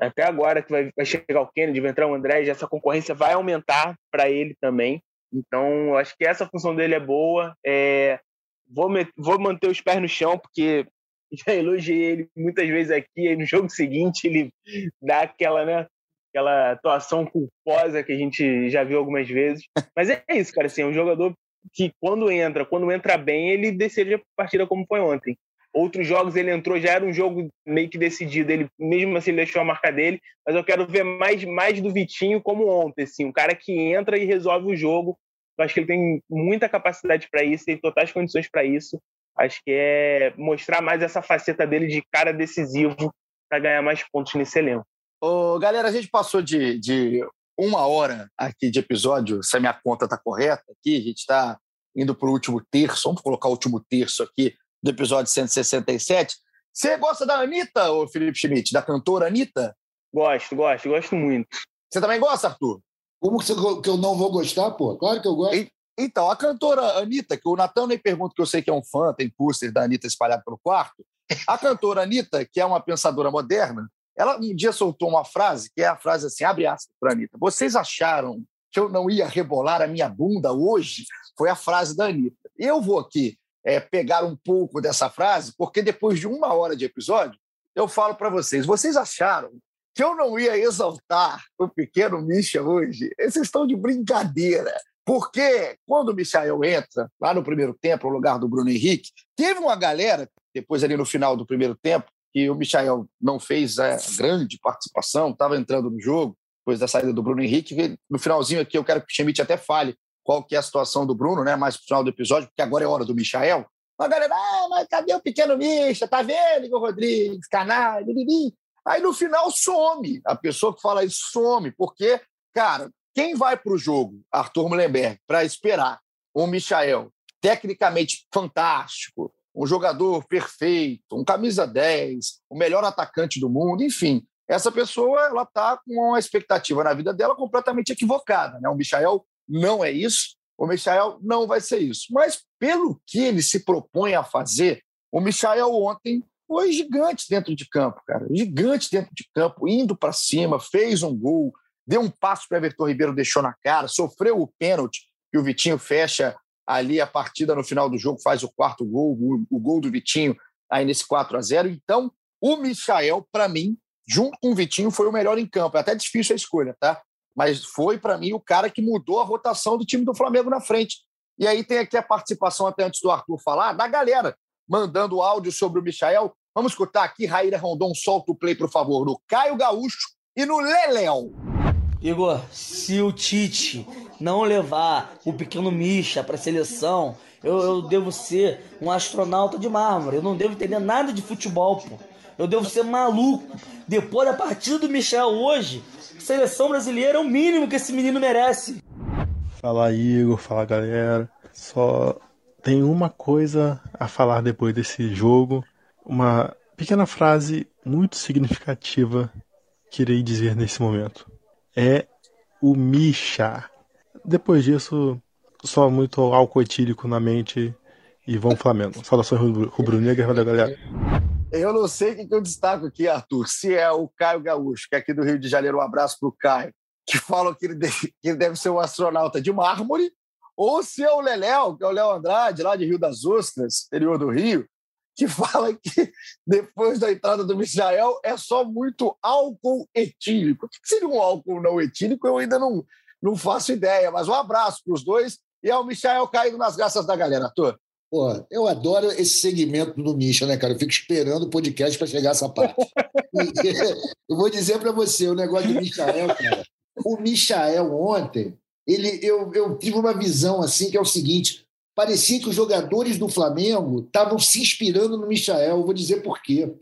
até agora que vai, vai chegar o Kennedy, vai entrar o André, essa concorrência vai aumentar para ele também. Então, acho que essa função dele é boa. É, vou, me, vou manter os pés no chão, porque (laughs) já elogiei ele muitas vezes aqui, aí no jogo seguinte ele dá aquela, né, aquela atuação culposa que a gente já viu algumas vezes. Mas é isso, cara, assim, é um jogador que quando entra, quando entra bem, ele decide a partida como foi ontem. Outros jogos ele entrou, já era um jogo meio que decidido, ele mesmo assim deixou a marca dele, mas eu quero ver mais, mais do Vitinho como ontem, assim, um cara que entra e resolve o jogo. Eu acho que ele tem muita capacidade para isso, tem totais condições para isso. Acho que é mostrar mais essa faceta dele de cara decisivo para ganhar mais pontos nesse elenco. Ô, galera, a gente passou de, de uma hora aqui de episódio, se a minha conta está correta aqui, a gente está indo para o último terço, vamos colocar o último terço aqui do episódio 167. Você gosta da Anitta, ô Felipe Schmidt, da cantora Anitta? Gosto, gosto, gosto muito. Você também gosta, Arthur? Como que eu não vou gostar, pô? Claro que eu gosto. E, então, a cantora Anitta, que o Natan nem pergunta, que eu sei que é um fã, tem pôster da Anitta espalhado pelo quarto. A cantora Anitta, que é uma pensadora moderna, ela um dia soltou uma frase, que é a frase assim, abre aspas para Anitta. Vocês acharam que eu não ia rebolar a minha bunda hoje? Foi a frase da Anitta. Eu vou aqui é, pegar um pouco dessa frase, porque depois de uma hora de episódio, eu falo para vocês: vocês acharam que eu não ia exaltar o pequeno Misha hoje? Vocês estão de brincadeira. Porque quando o Michael entra lá no primeiro tempo, no lugar do Bruno Henrique, teve uma galera, depois ali no final do primeiro tempo, que o Michael não fez a grande participação, estava entrando no jogo, depois da saída do Bruno Henrique. No finalzinho aqui, eu quero que o Schmidt até fale qual que é a situação do Bruno, né? Mais pro final do episódio, porque agora é hora do Michael. A galera, ah, mas cadê o pequeno Misha? Tá vendo, Igor Rodrigues, canal, Aí no final some. A pessoa que fala isso some, porque, cara, quem vai para o jogo, Arthur Mullenberg, para esperar um Michael tecnicamente fantástico, um jogador perfeito, um camisa 10, o melhor atacante do mundo, enfim, essa pessoa ela está com uma expectativa na vida dela completamente equivocada. Né? O Michael não é isso, o Michael não vai ser isso. Mas pelo que ele se propõe a fazer, o Michael ontem foi gigante dentro de campo, cara. Gigante dentro de campo, indo para cima, fez um gol, deu um passo para Everton Ribeiro, deixou na cara, sofreu o pênalti que o Vitinho fecha ali a partida no final do jogo, faz o quarto gol, o, o gol do Vitinho aí nesse 4 a 0 Então, o Michael, para mim, junto com o Vitinho, foi o melhor em campo. É até difícil a escolha, tá? mas foi, para mim, o cara que mudou a rotação do time do Flamengo na frente. E aí tem aqui a participação, até antes do Arthur falar, da galera mandando áudio sobre o Michael. Vamos escutar aqui, Raíra Rondon, solta o play, por favor, no Caio Gaúcho e no Leléo. Igor, se o Tite não levar o pequeno Misha para a seleção, eu, eu, devo ser um astronauta de mármore. Eu não devo entender nada de futebol, pô. Eu devo ser maluco. Depois da partida do Michel hoje, Seleção brasileira é o mínimo que esse menino merece. Fala Igor, fala galera. Só tenho uma coisa a falar depois desse jogo, uma pequena frase muito significativa que irei dizer nesse momento. É o Misha. Depois disso, só muito álcool etílico na mente e vão Flamengo. Saudações rubro-negras, valeu galera. Eu não sei o que eu destaco aqui, Arthur. Se é o Caio Gaúcho, que é aqui do Rio de Janeiro, um abraço para o Caio, que fala que ele, deve, que ele deve ser um astronauta de mármore, ou se é o Leléo, que é o Léo Andrade, lá de Rio das Ostras, interior do Rio, que fala que depois da entrada do Michael é só muito álcool etílico. O que seria um álcool não etílico? Eu ainda não, não faço ideia, mas um abraço para os dois. E é o Michael caindo nas graças da galera, Arthur. Pô, eu adoro esse segmento do Misha, né, cara? Eu fico esperando o podcast para chegar essa parte. (laughs) eu vou dizer para você o negócio do Michael, cara. O Michael ontem, ele, eu, eu tive uma visão assim que é o seguinte: parecia que os jogadores do Flamengo estavam se inspirando no Michael. Eu vou dizer por quê.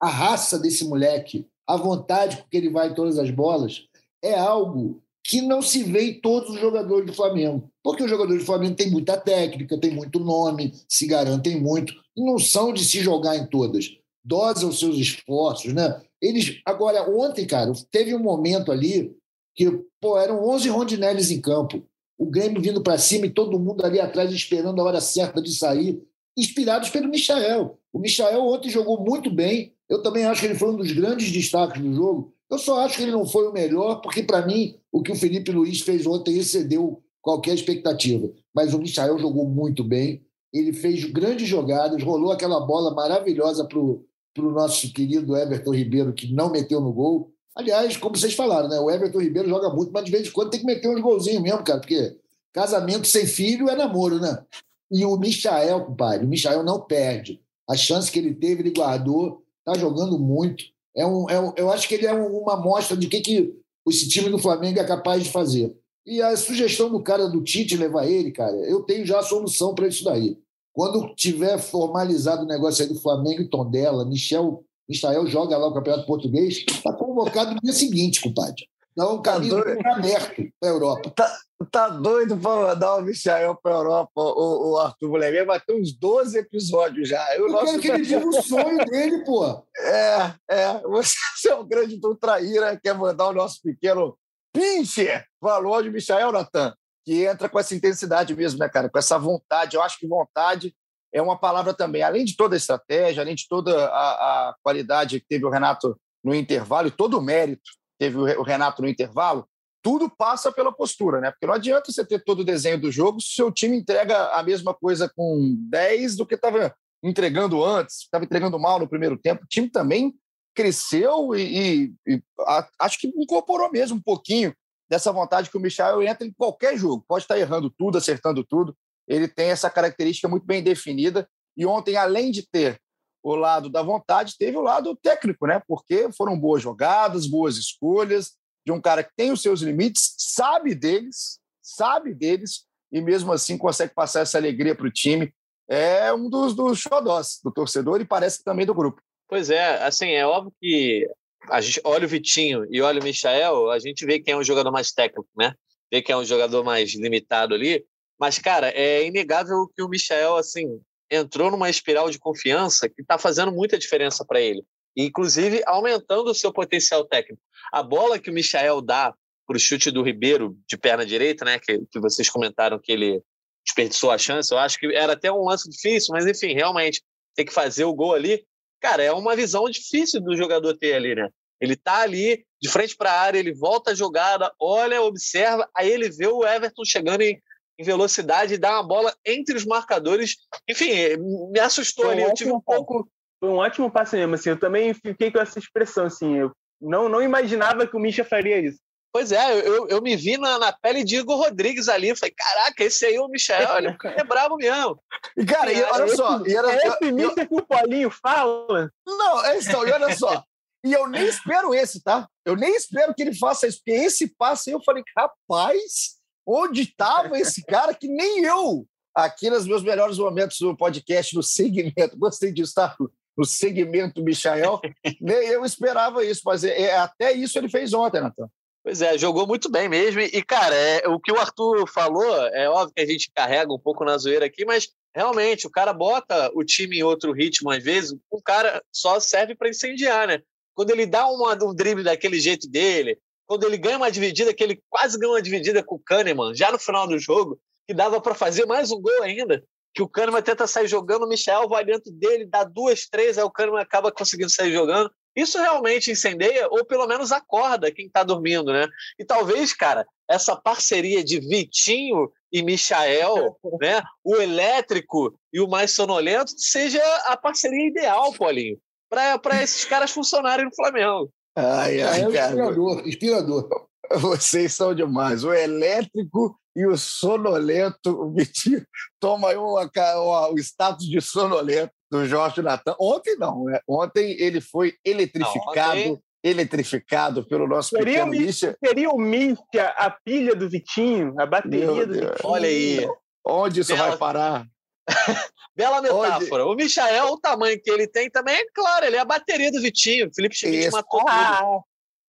A raça desse moleque, a vontade com que ele vai em todas as bolas, é algo que não se vê em todos os jogadores do Flamengo. Porque os jogadores do Flamengo têm muita técnica, têm muito nome, se garantem muito, e não são de se jogar em todas. Dosam os seus esforços, né? Eles, agora, ontem, cara, teve um momento ali que, pô, eram 11 rondinelles em campo. O Grêmio vindo para cima e todo mundo ali atrás esperando a hora certa de sair, inspirados pelo Michael. O Michael ontem jogou muito bem. Eu também acho que ele foi um dos grandes destaques do jogo. Eu só acho que ele não foi o melhor, porque, para mim, o que o Felipe Luiz fez ontem excedeu qualquer expectativa. Mas o Michael jogou muito bem, ele fez grandes jogadas, rolou aquela bola maravilhosa para o nosso querido Everton Ribeiro, que não meteu no gol. Aliás, como vocês falaram, né? o Everton Ribeiro joga muito, mas de vez em quando tem que meter uns golzinhos mesmo, cara, porque casamento sem filho é namoro, né? E o Michael, compadre, o Michael não perde. A chance que ele teve, ele guardou, tá jogando muito. É um, é um, eu acho que ele é uma amostra de que, que esse time do Flamengo é capaz de fazer. E a sugestão do cara do Tite levar ele, cara, eu tenho já a solução para isso daí. Quando tiver formalizado o negócio aí do Flamengo e Tondela, Michel, Michael joga lá o Campeonato Português, está convocado no dia seguinte, compadre. Um tá caminho tá aberto para a Europa. Tá, tá doido para mandar o Michael para a Europa, o, o Arthur Mulher. Vai ter uns 12 episódios já. Eu, eu quero que ele viva o sonho dele, pô. É, é. Você (laughs) é um grande traíra, quer mandar o nosso pequeno pincher valor de Michael Natan, que entra com essa intensidade mesmo, né, cara? Com essa vontade. Eu acho que vontade é uma palavra também. Além de toda a estratégia, além de toda a, a qualidade que teve o Renato no intervalo e todo o mérito teve o Renato no intervalo, tudo passa pela postura, né? Porque não adianta você ter todo o desenho do jogo se o seu time entrega a mesma coisa com 10 do que estava entregando antes, estava entregando mal no primeiro tempo. O time também cresceu e, e, e a, acho que incorporou mesmo um pouquinho dessa vontade que o Michel entra em qualquer jogo. Pode estar errando tudo, acertando tudo. Ele tem essa característica muito bem definida. E ontem, além de ter o lado da vontade, teve o lado técnico, né? Porque foram boas jogadas, boas escolhas, de um cara que tem os seus limites, sabe deles, sabe deles, e mesmo assim consegue passar essa alegria para o time. É um dos, dos xodós do torcedor e parece também do grupo. Pois é, assim, é óbvio que a gente olha o Vitinho e olha o Michael, a gente vê quem é um jogador mais técnico, né? Vê quem é um jogador mais limitado ali. Mas, cara, é inegável que o Michael, assim, entrou numa espiral de confiança que está fazendo muita diferença para ele, inclusive aumentando o seu potencial técnico. A bola que o Michael dá para o chute do Ribeiro de perna direita, né, que, que vocês comentaram que ele desperdiçou a chance, eu acho que era até um lance difícil, mas enfim, realmente tem que fazer o gol ali. Cara, é uma visão difícil do jogador ter ali, né? Ele tá ali de frente para a área, ele volta a jogada, olha, observa, aí ele vê o Everton chegando em em velocidade e dar uma bola entre os marcadores. Enfim, me assustou ali. Eu tive um pouco. Foi um ótimo passe mesmo. Assim, eu também fiquei com essa expressão. Assim, eu não, não imaginava que o Misha faria isso. Pois é, eu, eu me vi na, na pele de Igor Rodrigues ali. Eu falei, caraca, esse aí é o Michel, olha, (laughs) é bravo mesmo. E, cara, e, olha esse, só. E era, é esse eu, Misha eu, que o Paulinho fala? Não, é isso, e olha só. E eu nem (laughs) espero esse, tá? Eu nem espero que ele faça isso, porque esse passe aí eu falei, rapaz, Onde estava esse cara que nem eu, aqui nos meus melhores momentos do podcast, no segmento, gostei de estar no segmento Michael, nem eu esperava isso, mas é, é, até isso ele fez ontem, Natan. Pois é, jogou muito bem mesmo. E, cara, é, o que o Arthur falou, é óbvio que a gente carrega um pouco na zoeira aqui, mas realmente, o cara bota o time em outro ritmo às vezes, o cara só serve para incendiar, né? Quando ele dá uma, um drible daquele jeito dele, quando ele ganha uma dividida, que ele quase ganhou uma dividida com o Kahneman, já no final do jogo, que dava para fazer mais um gol ainda, que o Kahneman tenta sair jogando, o Michel vai dentro dele, dá duas, três, aí o Kahneman acaba conseguindo sair jogando. Isso realmente incendeia, ou pelo menos acorda quem está dormindo, né? E talvez, cara, essa parceria de Vitinho e Michael, (laughs) né? O elétrico e o mais sonolento, seja a parceria ideal, Paulinho, para esses caras funcionarem no Flamengo. Ai, ai, é cara. inspirador, inspirador. Vocês são demais. O elétrico e o sonolento. O Vitinho toma aí uma, uma, o status de sonolento do Jorge Natan. Ontem não, né? Ontem ele foi eletrificado. Não, ontem... Eletrificado pelo nosso seria pequeno Misha. Seria o Misha a pilha do Vitinho, a bateria Meu do Deus. Vitinho. Olha aí. Onde isso Bela... vai parar? (laughs) Bela metáfora. O Michael, o tamanho que ele tem também, é claro, ele é a bateria do Vitinho. Felipe Schmidt Isso. matou ah,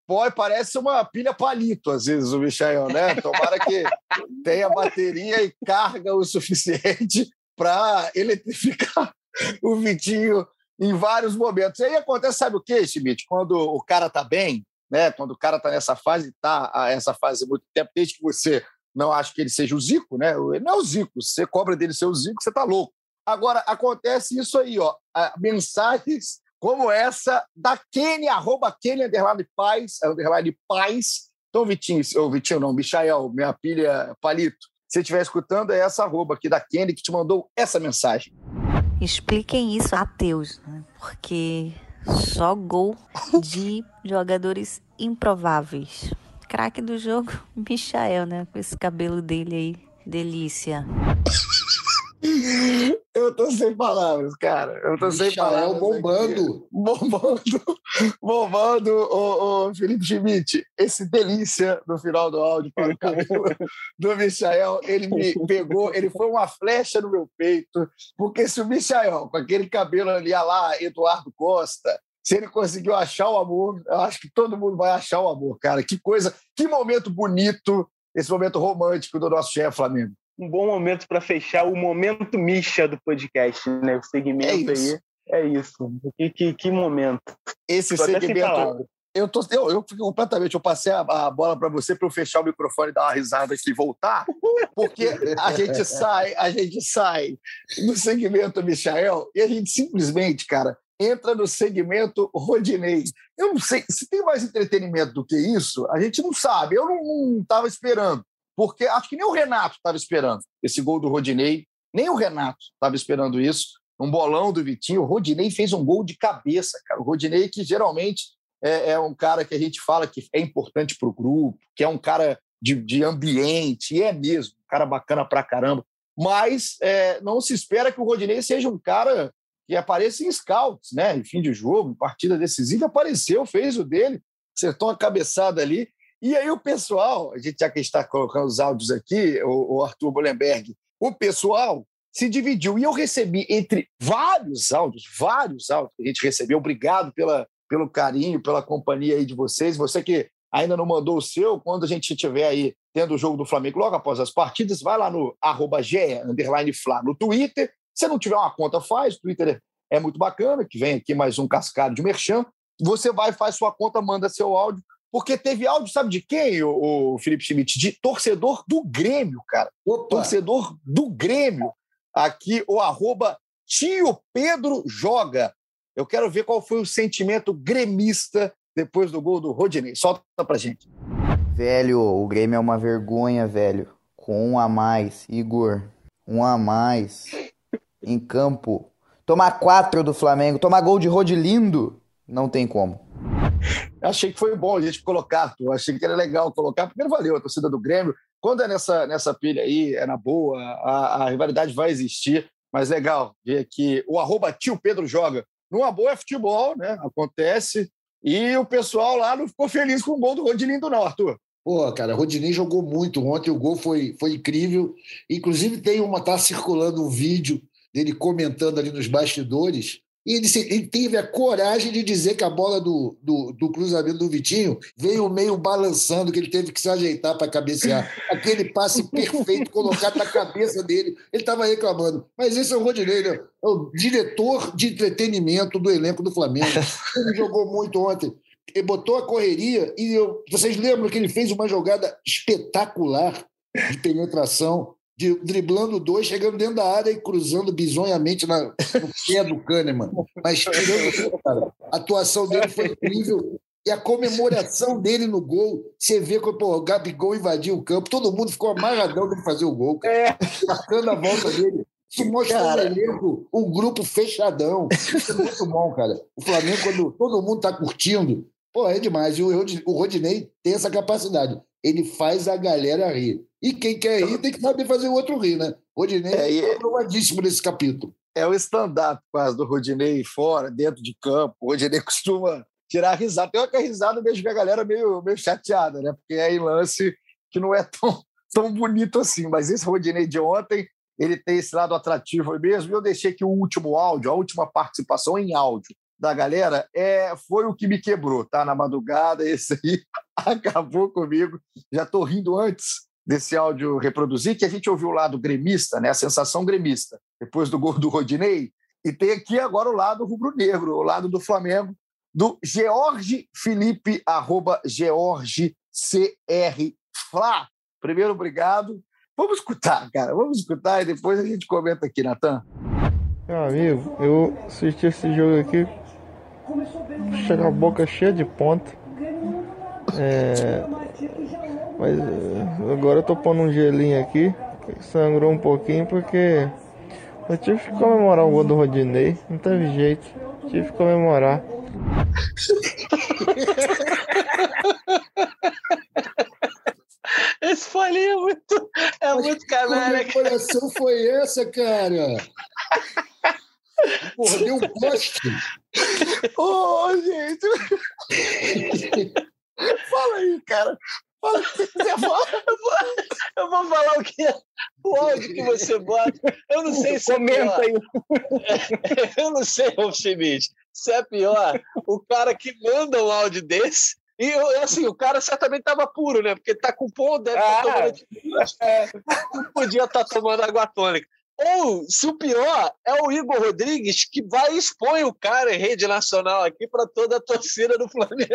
Pô, parece uma pilha palito, às vezes, o Michael, né? Tomara que tenha bateria e carga o suficiente para eletrificar o Vitinho em vários momentos. E aí acontece, sabe o que, Schmidt? Quando o cara tá bem, né? Quando o cara tá nessa fase, tá essa fase há muito tempo, desde que você não acha que ele seja o Zico, né? Ele não é o Zico. Se você cobra dele ser o Zico, você tá louco. Agora, acontece isso aí, ó. Mensagens como essa da Kenny, arroba Kenny, underline paz, underline paz. Então, Vitinho, ou Vitinho não, Michael, minha pilha Palito, se estiver escutando, é essa arroba aqui da Kenny que te mandou essa mensagem. Expliquem isso a Deus, né? porque só gol de (laughs) jogadores improváveis. Craque do jogo, (laughs) Michael, né? Com esse cabelo dele aí, delícia. Eu tô sem palavras, cara. Eu tô sem palavras. bombando. Bombando. (laughs) Bombando, ô, ô, Felipe Schmidt. Esse delícia no final do áudio para o (laughs) cabelo do Michael, ele me pegou, ele foi uma flecha no meu peito. Porque se o Michael, com aquele cabelo ali, lá, Eduardo Costa, se ele conseguiu achar o amor, eu acho que todo mundo vai achar o amor, cara. Que coisa, que momento bonito, esse momento romântico do nosso chefe Flamengo um bom momento para fechar o momento Misha do podcast, né? O segmento é aí. É isso. Que, que, que momento. Esse tô segmento. Eu, tô, eu, eu fico completamente. Eu passei a, a bola para você para eu fechar o microfone, dar uma risada aqui e voltar, porque a gente (laughs) sai, a gente sai no segmento Michael e a gente simplesmente, cara, entra no segmento Rodinei. Eu não sei se tem mais entretenimento do que isso, a gente não sabe. Eu não estava esperando porque acho que nem o Renato estava esperando esse gol do Rodinei, nem o Renato estava esperando isso. Um bolão do Vitinho, o Rodinei fez um gol de cabeça, cara. O Rodinei, que geralmente é, é um cara que a gente fala que é importante para o grupo, que é um cara de, de ambiente, e é mesmo, um cara bacana pra caramba. Mas é, não se espera que o Rodinei seja um cara que apareça em scouts, né? Em fim de jogo, em partida decisiva, apareceu, fez o dele, acertou uma cabeçada ali e aí o pessoal, a gente já que está colocando os áudios aqui, o, o Arthur Bolenberg, o pessoal se dividiu. E eu recebi entre vários áudios, vários áudios que a gente recebeu. Obrigado pela, pelo carinho, pela companhia aí de vocês. Você que ainda não mandou o seu, quando a gente estiver aí tendo o jogo do Flamengo logo após as partidas, vai lá no arroba underline Fla, no Twitter. Se não tiver uma conta, faz. O Twitter é muito bacana, que vem aqui mais um cascado de merchan. Você vai, faz sua conta, manda seu áudio porque teve áudio, sabe de quem, o, o Felipe Schmidt? De torcedor do Grêmio, cara. Opa. Torcedor do Grêmio. Aqui, o arroba Tio Pedro Joga. Eu quero ver qual foi o sentimento gremista depois do gol do Rodinei. Solta pra gente. Velho, o Grêmio é uma vergonha, velho. Com um a mais. Igor, um a mais. Em campo. Tomar quatro do Flamengo. Tomar gol de Rodilindo. Não tem como. Achei que foi bom a gente colocar, tu. achei que era legal colocar. Primeiro, valeu a torcida do Grêmio. Quando é nessa, nessa pilha aí, é na boa, a, a rivalidade vai existir. Mas legal ver que o arroba tio Pedro joga. Numa boa é futebol, né? Acontece. E o pessoal lá não ficou feliz com o gol do Rodilindo, não, Arthur. Pô, cara, Rodinei jogou muito ontem, o gol foi, foi incrível. Inclusive, tem uma, tá circulando um vídeo dele comentando ali nos bastidores E ele, ele teve a coragem de dizer que a bola do, do, do cruzamento do Vitinho veio meio balançando, que ele teve que se ajeitar para cabecear. Aquele passe perfeito colocado na cabeça dele. Ele estava reclamando. Mas esse é o Rodinei, né? É o diretor de entretenimento do elenco do Flamengo. Ele jogou muito ontem. Ele botou a correria e eu, vocês lembram que ele fez uma jogada espetacular de penetração, de, driblando dois, chegando dentro da área e cruzando bizonhamente na, no pé do Kahneman. Mas tirando cara, a atuação dele foi incrível. E a comemoração dele no gol, você vê que pô, o Gabigol invadiu o campo, todo mundo ficou amarradão dele fazer o gol, cara. marcando a volta dele. Isso mostra um elenco, um grupo fechadão. Isso é muito bom, cara. O Flamengo, quando todo mundo tá curtindo, pô, é demais. E o o Rodinei tem essa capacidade. Ele faz a galera rir. E quem quer rir tem que saber fazer o outro rir, né? Rodinei É, e- é aprovadíssimo nesse capítulo. É o stand-up quase do Rodinei fora, dentro de campo. O Rodinei (laughs) costuma tirar risada. Tem uma que é risada mesmo que a galera meio, meio chateada, né? Porque é em lance que não é tão, tão bonito assim. Mas esse Rodinei de ontem, ele tem esse lado atrativo mesmo. E eu deixei aqui o último áudio, a última participação em áudio da galera, é, foi o que me quebrou, tá? Na madrugada, (laughs) esse aí acabou comigo. Já estou rindo antes desse áudio reproduzir, que a gente ouviu o lado gremista, né? A sensação gremista, depois do gol do Rodinei. E tem aqui agora o lado rubro-negro, o lado do Flamengo, do George Felipe, arroba George CR Fla. Primeiro, obrigado. Vamos escutar, cara. Vamos escutar e depois a gente comenta aqui, Natan. Meu amigo, eu assisti esse jogo aqui, chega a boca cheia de ponta. É, mas eh, agora eu tô pondo um gelinho aqui, sangrou um pouquinho porque eu tive que comemorar o gol do Rodinei, não teve jeito, tive que comemorar. (laughs) Esse folhinho é muito, é muito canalha. Que coração foi essa, cara? (laughs) Porra, deu um poste. Ô, gente! (laughs) Fala aí, cara. Você quiser falar. (laughs) Eu vou, eu vou falar o que é o áudio que você bota. Eu não sei se Comenta é pior. (laughs) Eu não sei, ô Schmidt, se é pior o cara que manda um áudio desse. E eu, assim, o cara certamente estava puro, né? Porque tá com pão, deve estar Ah. tomando. É, não podia estar tomando água tônica. Ou, se o pior, é o Igor Rodrigues que vai e expõe o cara em rede nacional aqui para toda a torcida do Flamengo.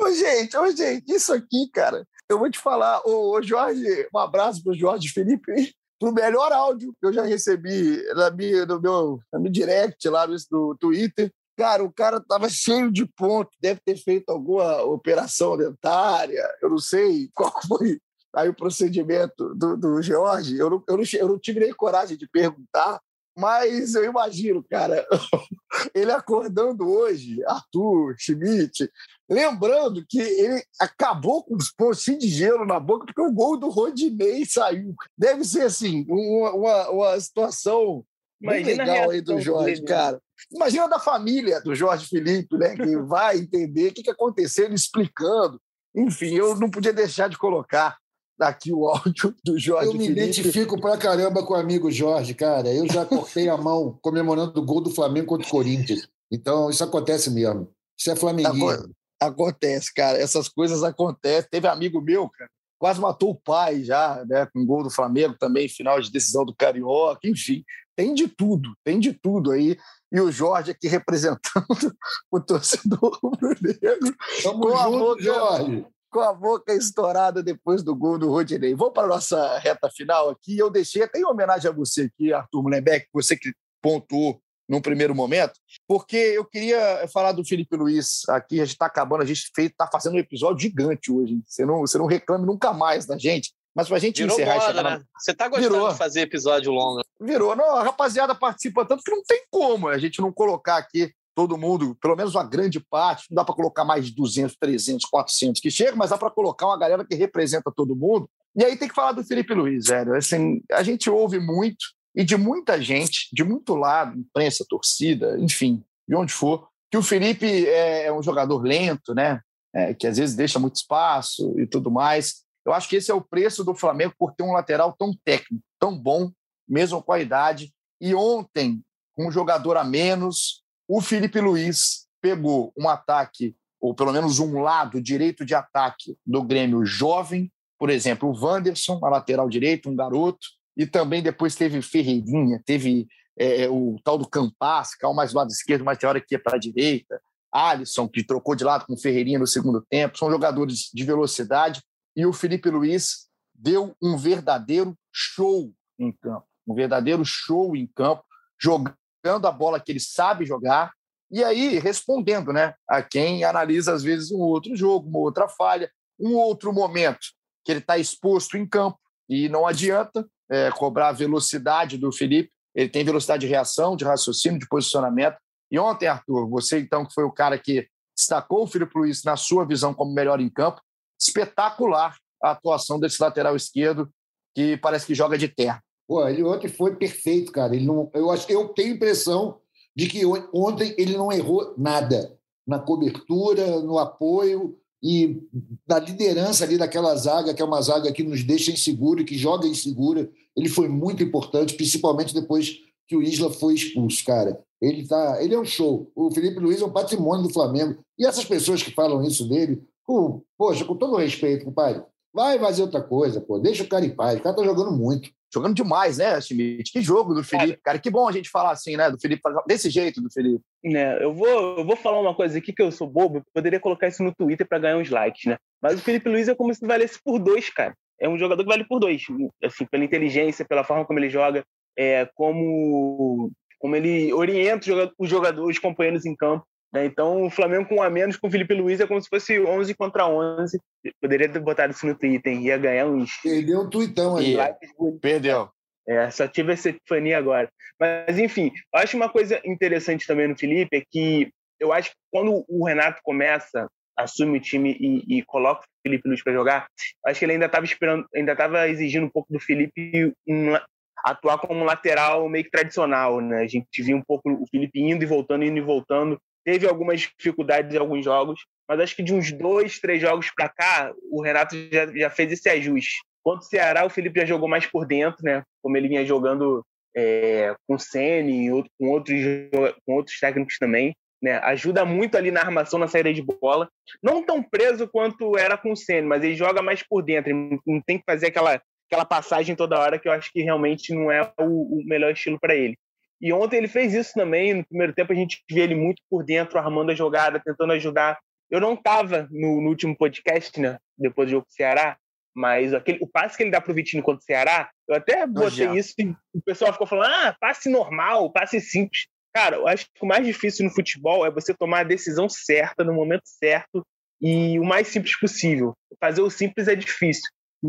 Ô, gente, ô, gente, isso aqui, cara, eu vou te falar, ô, ô, Jorge, um abraço pro Jorge Felipe, pro melhor áudio que eu já recebi na minha, no meu, na direct lá no, no Twitter. Cara, o cara tava cheio de ponto, deve ter feito alguma operação dentária, eu não sei qual (laughs) foi aí o procedimento do, do Jorge. Eu não, eu, não, eu não tive nem coragem de perguntar, mas eu imagino, cara, (laughs) ele acordando hoje, Arthur, Schmidt, lembrando que ele acabou com os pontos de gelo na boca porque o gol do Rodinei saiu. Deve ser, assim, uma, uma, uma situação Imagina legal aí do Jorge, dele, cara. Imagina da família do Jorge Felipe, né, que (laughs) vai entender o que, que aconteceu, ele explicando. Enfim, eu não podia deixar de colocar aqui o áudio do Jorge Eu me Felipe. identifico pra caramba com o amigo Jorge, cara. Eu já cortei a mão comemorando o gol do Flamengo contra o Corinthians. Então, isso acontece mesmo. Isso é flamenguismo. Aco- Acontece, cara. Essas coisas acontecem. Teve amigo meu, cara, quase matou o pai já, né? Com gol do Flamengo também, final de decisão do Carioca, enfim. Tem de tudo, tem de tudo aí. E o Jorge aqui representando (laughs) o torcedor rubro-negro. Tamo com a junto, boca- Jorge. Com a boca estourada depois do gol do Rodinei. Vamos para a nossa reta final aqui. Eu deixei até em homenagem a você aqui, Arthur Mullenbeck, você que pontuou num primeiro momento, porque eu queria falar do Felipe Luiz aqui. A gente está acabando, a gente está fazendo um episódio gigante hoje. Você não, você não reclame nunca mais da gente. Mas para a gente Virou encerrar chegar na- né? Você tá gostando Virou. de fazer episódio longo. Virou. Não, a rapaziada participa tanto que não tem como a gente não colocar aqui todo mundo, pelo menos uma grande parte. Não dá para colocar mais de 200, 300, 400 que chega, mas dá para colocar uma galera que representa todo mundo. E aí tem que falar do Felipe Luiz, velho. Assim, a gente ouve muito e de muita gente, de muito lado, imprensa, torcida, enfim, de onde for, que o Felipe é, é um jogador lento, né? É, que às vezes deixa muito espaço e tudo mais. Eu acho que esse é o preço do Flamengo por ter um lateral tão técnico, tão bom, mesmo com a idade. E ontem, com um jogador a menos, o Felipe Luiz pegou um ataque, ou pelo menos um lado direito de ataque do Grêmio jovem, por exemplo, o Wanderson, a lateral direito, um garoto, e também depois teve Ferreirinha, teve é, o tal do Campas, que é mais do lado esquerdo, mas tem hora que ia para a direita, Alisson, que trocou de lado com Ferreirinha no segundo tempo, são jogadores de velocidade, e o Felipe Luiz deu um verdadeiro show em campo, um verdadeiro show em campo, jogando a bola que ele sabe jogar, e aí respondendo né, a quem analisa às vezes um outro jogo, uma outra falha, um outro momento que ele está exposto em campo, e não adianta é, cobrar a velocidade do Felipe, ele tem velocidade de reação, de raciocínio, de posicionamento. E ontem, Arthur, você então que foi o cara que destacou o Felipe Luiz na sua visão como melhor em campo, espetacular a atuação desse lateral esquerdo que parece que joga de terra. Pô, ele ontem foi perfeito, cara. Ele não, eu acho, eu tenho a impressão de que ontem ele não errou nada na cobertura, no apoio e na liderança ali daquela zaga, que é uma zaga que nos deixa inseguro e que joga insegura. Ele foi muito importante, principalmente depois que o Isla foi expulso, cara. Ele tá, ele é um show. O Felipe Luiz é um patrimônio do Flamengo. E essas pessoas que falam isso dele, com, poxa, com todo respeito, compadre, vai fazer outra coisa, pô. Deixa o cara em paz. O cara tá jogando muito. Jogando demais, né, Schmidt? Que jogo do Felipe, cara. Que bom a gente falar assim, né? Do Felipe, desse jeito do Felipe. Né, eu vou, eu vou falar uma coisa aqui que eu sou bobo, poderia colocar isso no Twitter para ganhar uns likes, né? Mas o Felipe Luiz é como se valesse por dois, cara. É um jogador que vale por dois, assim, pela inteligência, pela forma como ele joga, é, como, como ele orienta os jogadores, os companheiros em campo. Né? Então, o Flamengo com um a menos com o Felipe Luiz é como se fosse 11 contra 11. Poderia ter botado isso no Twitter, ia ganhar uns. Perdeu um tuitão aí. Perdeu. É, só tive essa epifania agora. Mas, enfim, eu acho uma coisa interessante também no Felipe é que eu acho que quando o Renato começa, assume o time e, e coloca o Felipe Luiz para jogar, acho que ele ainda estava esperando, ainda estava exigindo um pouco do Felipe um, atuar como um lateral meio que tradicional, né? A gente viu um pouco o Felipe indo e voltando, indo e voltando. Teve algumas dificuldades em alguns jogos, mas acho que de uns dois, três jogos para cá, o Renato já, já fez esse ajuste. Quanto o Ceará, o Felipe já jogou mais por dentro, né? Como ele vinha jogando é, com o Sene, com outros, com outros técnicos também. Né? Ajuda muito ali na armação, na saída de bola. Não tão preso quanto era com o Sene, mas ele joga mais por dentro. Ele não tem que fazer aquela, aquela passagem toda hora que eu acho que realmente não é o, o melhor estilo para ele. E ontem ele fez isso também. No primeiro tempo a gente via ele muito por dentro, armando a jogada, tentando ajudar. Eu não estava no, no, último podcast, né? Depois do jogo do Ceará, mas aquele, o passe que ele dá pro Vitinho contra o Ceará, eu até botei isso e o pessoal ficou falando: ah, passe normal, passe simples. Cara, eu acho que o mais difícil no futebol é você tomar a decisão certa, no momento certo e o mais simples possível. Fazer o simples é difícil.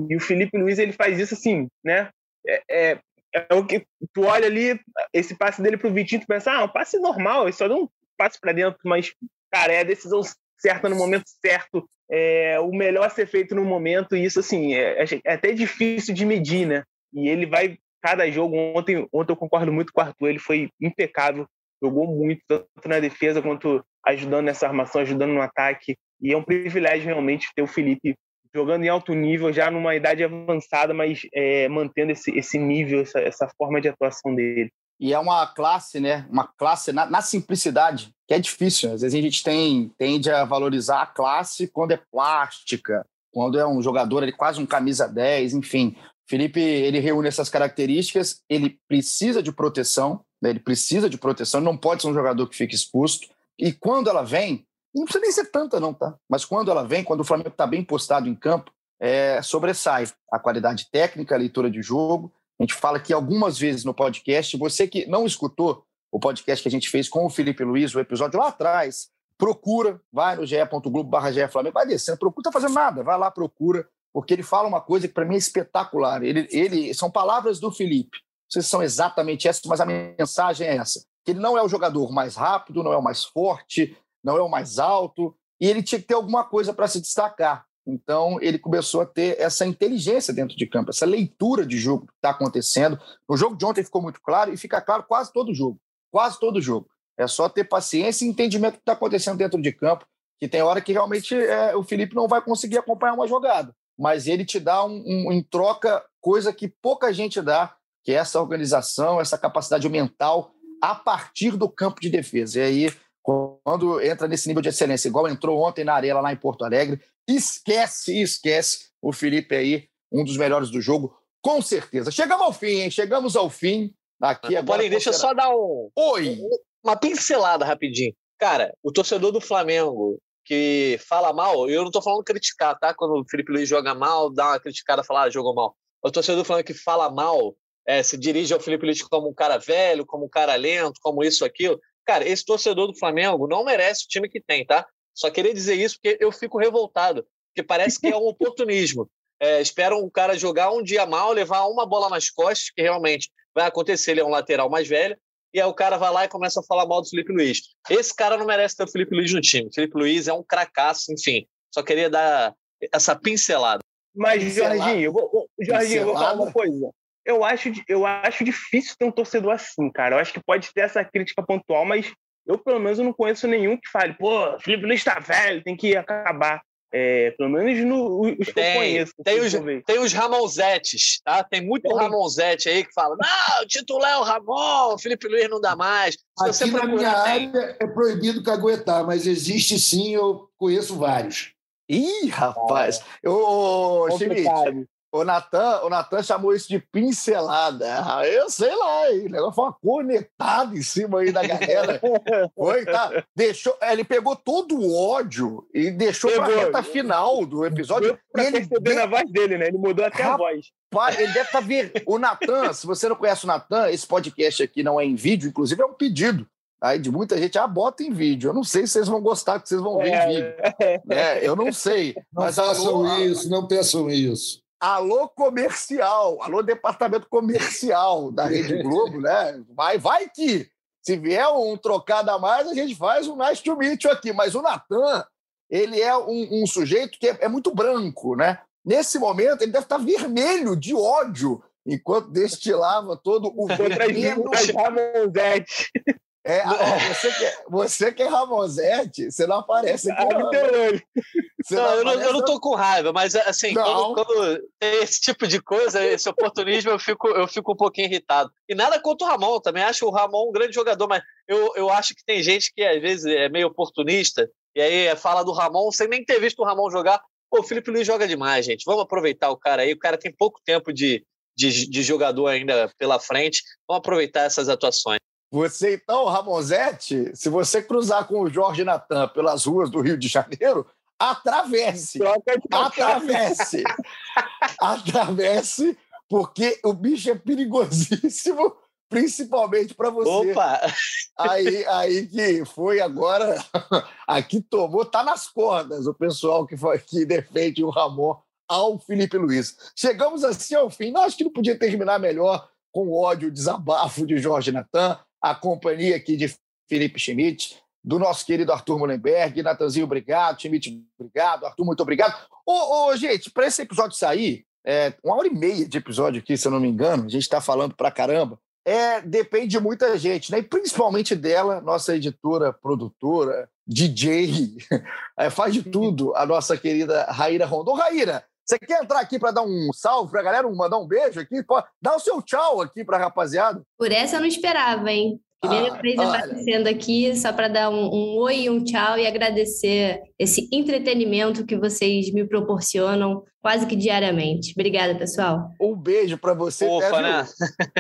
E o Felipe Luiz, ele faz isso assim, né? É, é, é o que tu olha ali, esse passe dele pro Vitinho, tu pensa, ah, um passe normal, ele só dá um passe para dentro, mas, cara, é a decisão certa no momento certo, é o melhor a ser feito no momento, e isso, assim, é, é, é até difícil de medir, né? E ele vai, cada jogo, ontem, ontem eu concordo muito com o Arthur, ele foi impecável, jogou muito, tanto na defesa quanto ajudando nessa armação, ajudando no ataque, e é um privilégio realmente ter o Felipe jogando em alto nível, já numa idade avançada, mas é, mantendo esse, esse nível, essa, essa forma de atuação dele. E é uma classe, né? Uma classe na, na, simplicidade, que é difícil. Às vezes a gente tem, tende a valorizar a classe quando é plástica, quando é um jogador, ele quase um camisa 10, enfim. Felipe, ele reúne essas características, ele precisa de proteção, né? ele precisa de proteção, não pode ser um jogador que fique exposto. E quando ela vem, não precisa nem ser tanta, não, tá? Mas quando ela vem, quando o Flamengo está bem postado em campo, é, sobressai a qualidade técnica, a leitura de jogo. A gente fala aqui algumas vezes no podcast. Você que não escutou o podcast que a gente fez com o Felipe Luiz, o episódio lá atrás, procura, vai no ge.globo.br Flamengo, vai descendo, procura, tá fazendo nada, vai lá, procura, porque ele fala uma coisa que para mim é espetacular. Ele, ele São palavras do Felipe. Não sei se são exatamente essas, mas a mensagem é essa. Que ele não é o jogador mais rápido, não é o mais forte, não é o mais alto, e ele tinha que ter alguma coisa para se destacar. Então, ele começou a ter essa inteligência dentro de campo, essa leitura de jogo que está acontecendo. No jogo de ontem ficou muito claro e fica claro quase todo jogo. Quase todo jogo. É só ter paciência e entendimento do que está acontecendo dentro de campo, que tem hora que realmente é, o Felipe não vai conseguir acompanhar uma jogada, mas ele te dá um, um, em troca coisa que pouca gente dá, que é essa organização, essa capacidade mental a partir do campo de defesa. E aí, quando entra nesse nível de excelência, igual entrou ontem na Arela lá em Porto Alegre, esquece, esquece o Felipe aí, um dos melhores do jogo, com certeza. Chegamos ao fim, hein? Chegamos ao fim. Aqui agora. Porém, deixa eu só dar um, Oi. uma pincelada rapidinho. Cara, o torcedor do Flamengo que fala mal, eu não tô falando criticar, tá? Quando o Felipe Luiz joga mal, dá uma criticada, falar, ah, jogou mal. O torcedor do Flamengo que fala mal, é, se dirige ao Felipe Luiz como um cara velho, como um cara lento, como isso, aquilo. Cara, esse torcedor do Flamengo não merece o time que tem, tá? Só queria dizer isso porque eu fico revoltado, porque parece que é um (laughs) oportunismo. É, esperam o cara jogar um dia mal, levar uma bola nas costas, que realmente vai acontecer, ele é um lateral mais velho, e aí o cara vai lá e começa a falar mal do Felipe Luiz. Esse cara não merece ter o Felipe Luiz no time. O Felipe Luiz é um cracaço, enfim. Só queria dar essa pincelada. Mas, Jorginho, eu vou, Jorginho, eu vou falar uma coisa. Eu acho, eu acho difícil ter um torcedor assim, cara. Eu acho que pode ter essa crítica pontual, mas eu, pelo menos, não conheço nenhum que fale, pô, Felipe Luiz tá velho, tem que acabar. É, pelo menos no, os que eu conheço. Tem os, tem os Ramonzetes, tá? Tem muito tem. Ramonzete aí que fala: não, o titular é o Ramon, o Felipe Luiz não dá mais. Se Aqui você na minha área é proibido caguetar, mas existe sim, eu conheço vários. Ih, rapaz! Ô, Schmidt, o Natan, o Natan chamou isso de pincelada. Ah, eu sei lá, hein? o negócio foi uma cornetada em cima aí da galera. (laughs) foi, tá? Deixou, ele pegou todo o ódio e deixou para a reta final do episódio. Pra ele perceber de... na voz dele, né? Ele mudou até Rapaz, a voz. Ele deve estar tá vendo. O Natan, (laughs) se você não conhece o Natan, esse podcast aqui não é em vídeo, inclusive é um pedido aí de muita gente, ah, bota em vídeo. Eu não sei se vocês vão gostar, que vocês vão ver é, em vídeo. É, eu não sei. Não mas façam alô, isso, não peçam isso. Alô comercial, alô departamento comercial da Rede (laughs) Globo, né? Vai, vai que se vier um trocado a mais, a gente faz um nice to meet you aqui. Mas o Natan, ele é um, um sujeito que é, é, muito branco, né? Nesse momento, ele deve estar vermelho de ódio, enquanto destilava todo o veneno. É, você, que, é, você que é Ramosete, você não aparece aqui. Não, não, não eu, não, eu não tô com raiva, mas assim, quando, quando, tem esse tipo de coisa, esse oportunismo, eu fico, eu fico um pouquinho irritado. E nada contra o Ramon, também acho o Ramon um grande jogador, mas eu, eu acho que tem gente que às vezes é meio oportunista, e aí fala do Ramon sem nem ter visto o Ramon jogar. Pô, o Felipe Luiz joga demais, gente. Vamos aproveitar o cara aí. O cara tem pouco tempo de, de, de jogador ainda pela frente. Vamos aproveitar essas atuações. Você, então, Ramonzete, se você cruzar com o Jorge Natan pelas ruas do Rio de Janeiro, atravesse. Atravesse. (laughs) atravesse, porque o bicho é perigosíssimo, principalmente para você. Opa! Aí, aí que foi agora, aqui tomou, tá nas cordas o pessoal que, foi, que defende o Ramon ao Felipe Luiz. Chegamos assim ao fim. Não, acho que não podia terminar melhor com o ódio, o desabafo de Jorge Natan a companhia aqui de Felipe Schmidt, do nosso querido Arthur Mullenberg. Natanzinho, obrigado. Schmidt, obrigado. Arthur, muito obrigado. Ô, ô gente, para esse episódio sair, é, uma hora e meia de episódio aqui, se eu não me engano, a gente está falando para caramba. É, depende de muita gente, né? E principalmente dela, nossa editora, produtora, DJ, (laughs) é, faz de tudo, a nossa querida Raíra Rondon. Raíra, você quer entrar aqui para dar um salve para a galera, mandar um beijo aqui? Pode dar o seu tchau aqui para a rapaziada. Por essa eu não esperava, hein? Primeira ah, vez olha. aparecendo aqui, só para dar um, um oi e um tchau e agradecer esse entretenimento que vocês me proporcionam quase que diariamente. Obrigada, pessoal. Um beijo para você. Opa, né?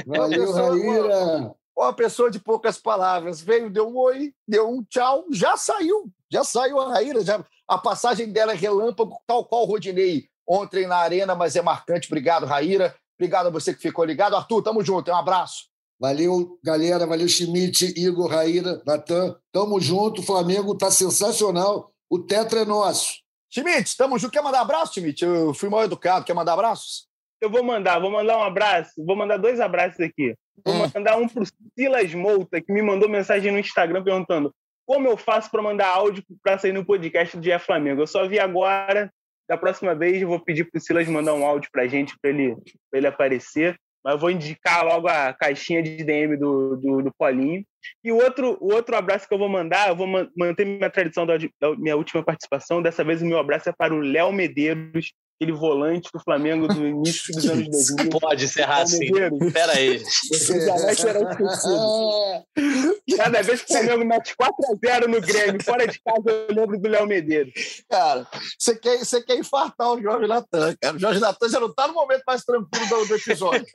Valeu, Raíra. Uma pessoa de poucas palavras. Veio, deu um oi, deu um tchau, já saiu. Já saiu a Raíra. Já, a passagem dela é relâmpago, tal qual o Rodinei ontem na Arena, mas é marcante. Obrigado, Raíra. Obrigado a você que ficou ligado. Arthur, tamo junto. Um abraço. Valeu, galera. Valeu, Schmidt, Igor, Raíra, Natan. Tamo junto. O Flamengo tá sensacional. O tetra é nosso. Schmidt, tamo junto. Quer mandar abraço, Schmidt? Eu fui mal educado. Quer mandar abraços? Eu vou mandar. Vou mandar um abraço. Vou mandar dois abraços aqui. Vou hum. mandar um pro Silas Mouta, que me mandou mensagem no Instagram perguntando como eu faço para mandar áudio para sair no podcast do Dia Flamengo. Eu só vi agora, da próxima vez eu vou pedir para o Silas mandar um áudio para a gente, para ele, ele aparecer. Mas eu vou indicar logo a caixinha de DM do, do, do Paulinho. E o outro, o outro abraço que eu vou mandar, eu vou manter minha tradição da, da, minha última participação. Dessa vez o meu abraço é para o Léo Medeiros, aquele volante do Flamengo do início dos anos (laughs) 2000. Não pode encerrar assim. Pera aí. Você jamais será esquecido. Cada vez que o Flamengo mete 4x0 no Grêmio, fora de casa, eu lembro do Léo Medeiros. Cara, você quer, você quer infartar o Jorge Natan, cara. O Jorge Natan já não tá no momento mais tranquilo do, do episódio.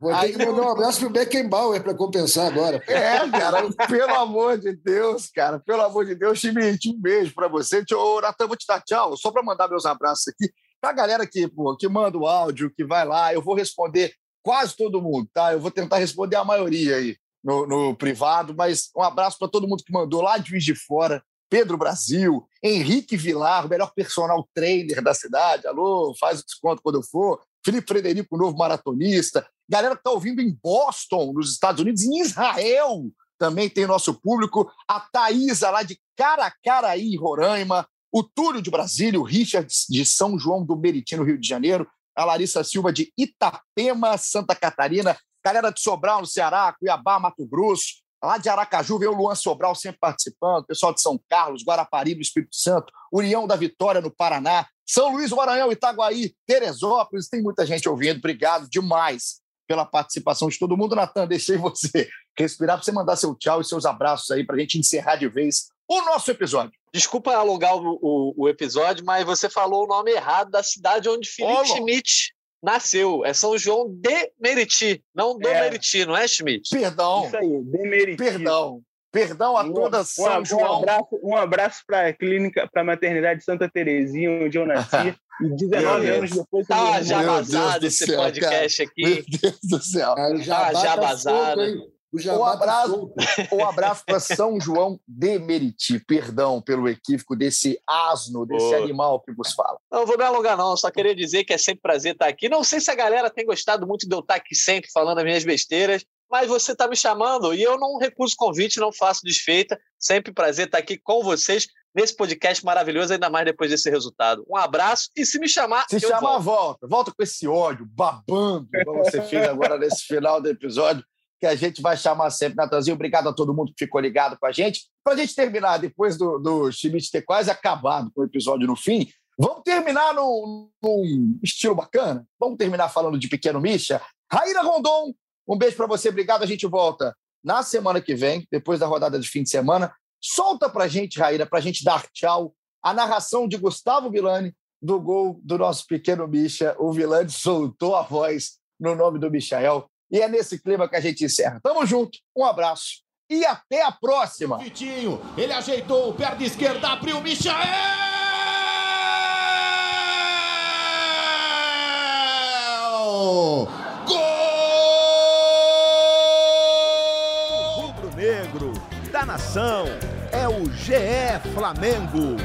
Vou ter que mandar um abraço pro Beckenbauer para compensar agora. É, cara, pelo amor de Deus, cara, pelo amor de Deus, Schmidt, um beijo para você. Ô, Natan, vou te dar tchau, só para mandar meus abraços aqui. Pra galera que, pô, que manda o áudio, que vai lá, eu vou responder quase todo mundo, tá? Eu vou tentar responder a maioria aí no, no privado, mas um abraço para todo mundo que mandou lá de Juiz de Fora, Pedro Brasil, Henrique Vilar, melhor personal trainer da cidade. Alô, faz o desconto quando eu for. Felipe Frederico, novo maratonista. Galera que está ouvindo em Boston, nos Estados Unidos, em Israel também tem nosso público. A Thaisa, lá de Caracaraí, Roraima. O Túlio de Brasília, o Richard de São João do Meriti, no Rio de Janeiro. A Larissa Silva de Itapema, Santa Catarina. Galera de Sobral, no Ceará, Cuiabá, Mato Grosso. Lá de Aracaju veio o Luan Sobral sempre participando, pessoal de São Carlos, Guarapari, do Espírito Santo, União da Vitória, no Paraná, São Luís, Maranhão, Itaguaí, Teresópolis, tem muita gente ouvindo. Obrigado demais pela participação de todo mundo. Natan, deixei você (laughs) respirar para você mandar seu tchau e seus abraços aí para a gente encerrar de vez o nosso episódio. Desculpa alongar o, o, o, episódio, mas você falou o nome errado da cidade onde Felipe Schmidt nasceu. É São João de Meriti, não do É. Meriti, não é, Schmidt? Perdão. Isso aí, Demeriti. Perdão. Perdão a toda São um, João. Um abraço, um abraço para a clínica, para a maternidade Santa Terezinha, onde eu nasci. (laughs) E 19 Meu anos depois. Tá já vazado Deus do esse céu, podcast aqui. Meu Deus do céu. O Jabá já tá vazado. solto, hein? O Um tá abraço, solto. um abraço para São João de Meriti. Perdão pelo equívoco desse asno, desse Boa. animal que vos fala. Não vou me alongar, não. Só queria dizer que é sempre prazer estar aqui. Não sei se a galera tem gostado muito de eu estar aqui sempre falando as minhas besteiras, mas você está me chamando e eu não recuso convite, não faço desfeita. Sempre prazer estar aqui com vocês nesse podcast maravilhoso, ainda mais depois desse resultado. Um abraço e se me chamar, Se eu chamar, volto. volta. Volta com esse ódio, babando, como você fez agora nesse final do episódio, que a gente vai chamar sempre, Natanzinho. Obrigado a todo mundo que ficou ligado com a gente. Para a gente terminar, depois do, do Schmidt ter quase acabado com o episódio no fim, vamos terminar num, num estilo bacana? Vamos terminar falando de Pequeno Misha? Raíra Rondon, um beijo para você. Obrigado. A gente volta na semana que vem, depois da rodada de fim de semana. Solta para a gente, Raíra, para a gente dar tchau. A narração de Gustavo Vilani do gol do nosso pequeno Misha. O Vilani soltou a voz no nome do Michael. E é nesse clima que a gente encerra. Tamo junto, um abraço e até a próxima. Vitinho, ele ajeitou, perna esquerda, abriu o Michael! Gol! Rubro-negro da nação é o GE Flamengo.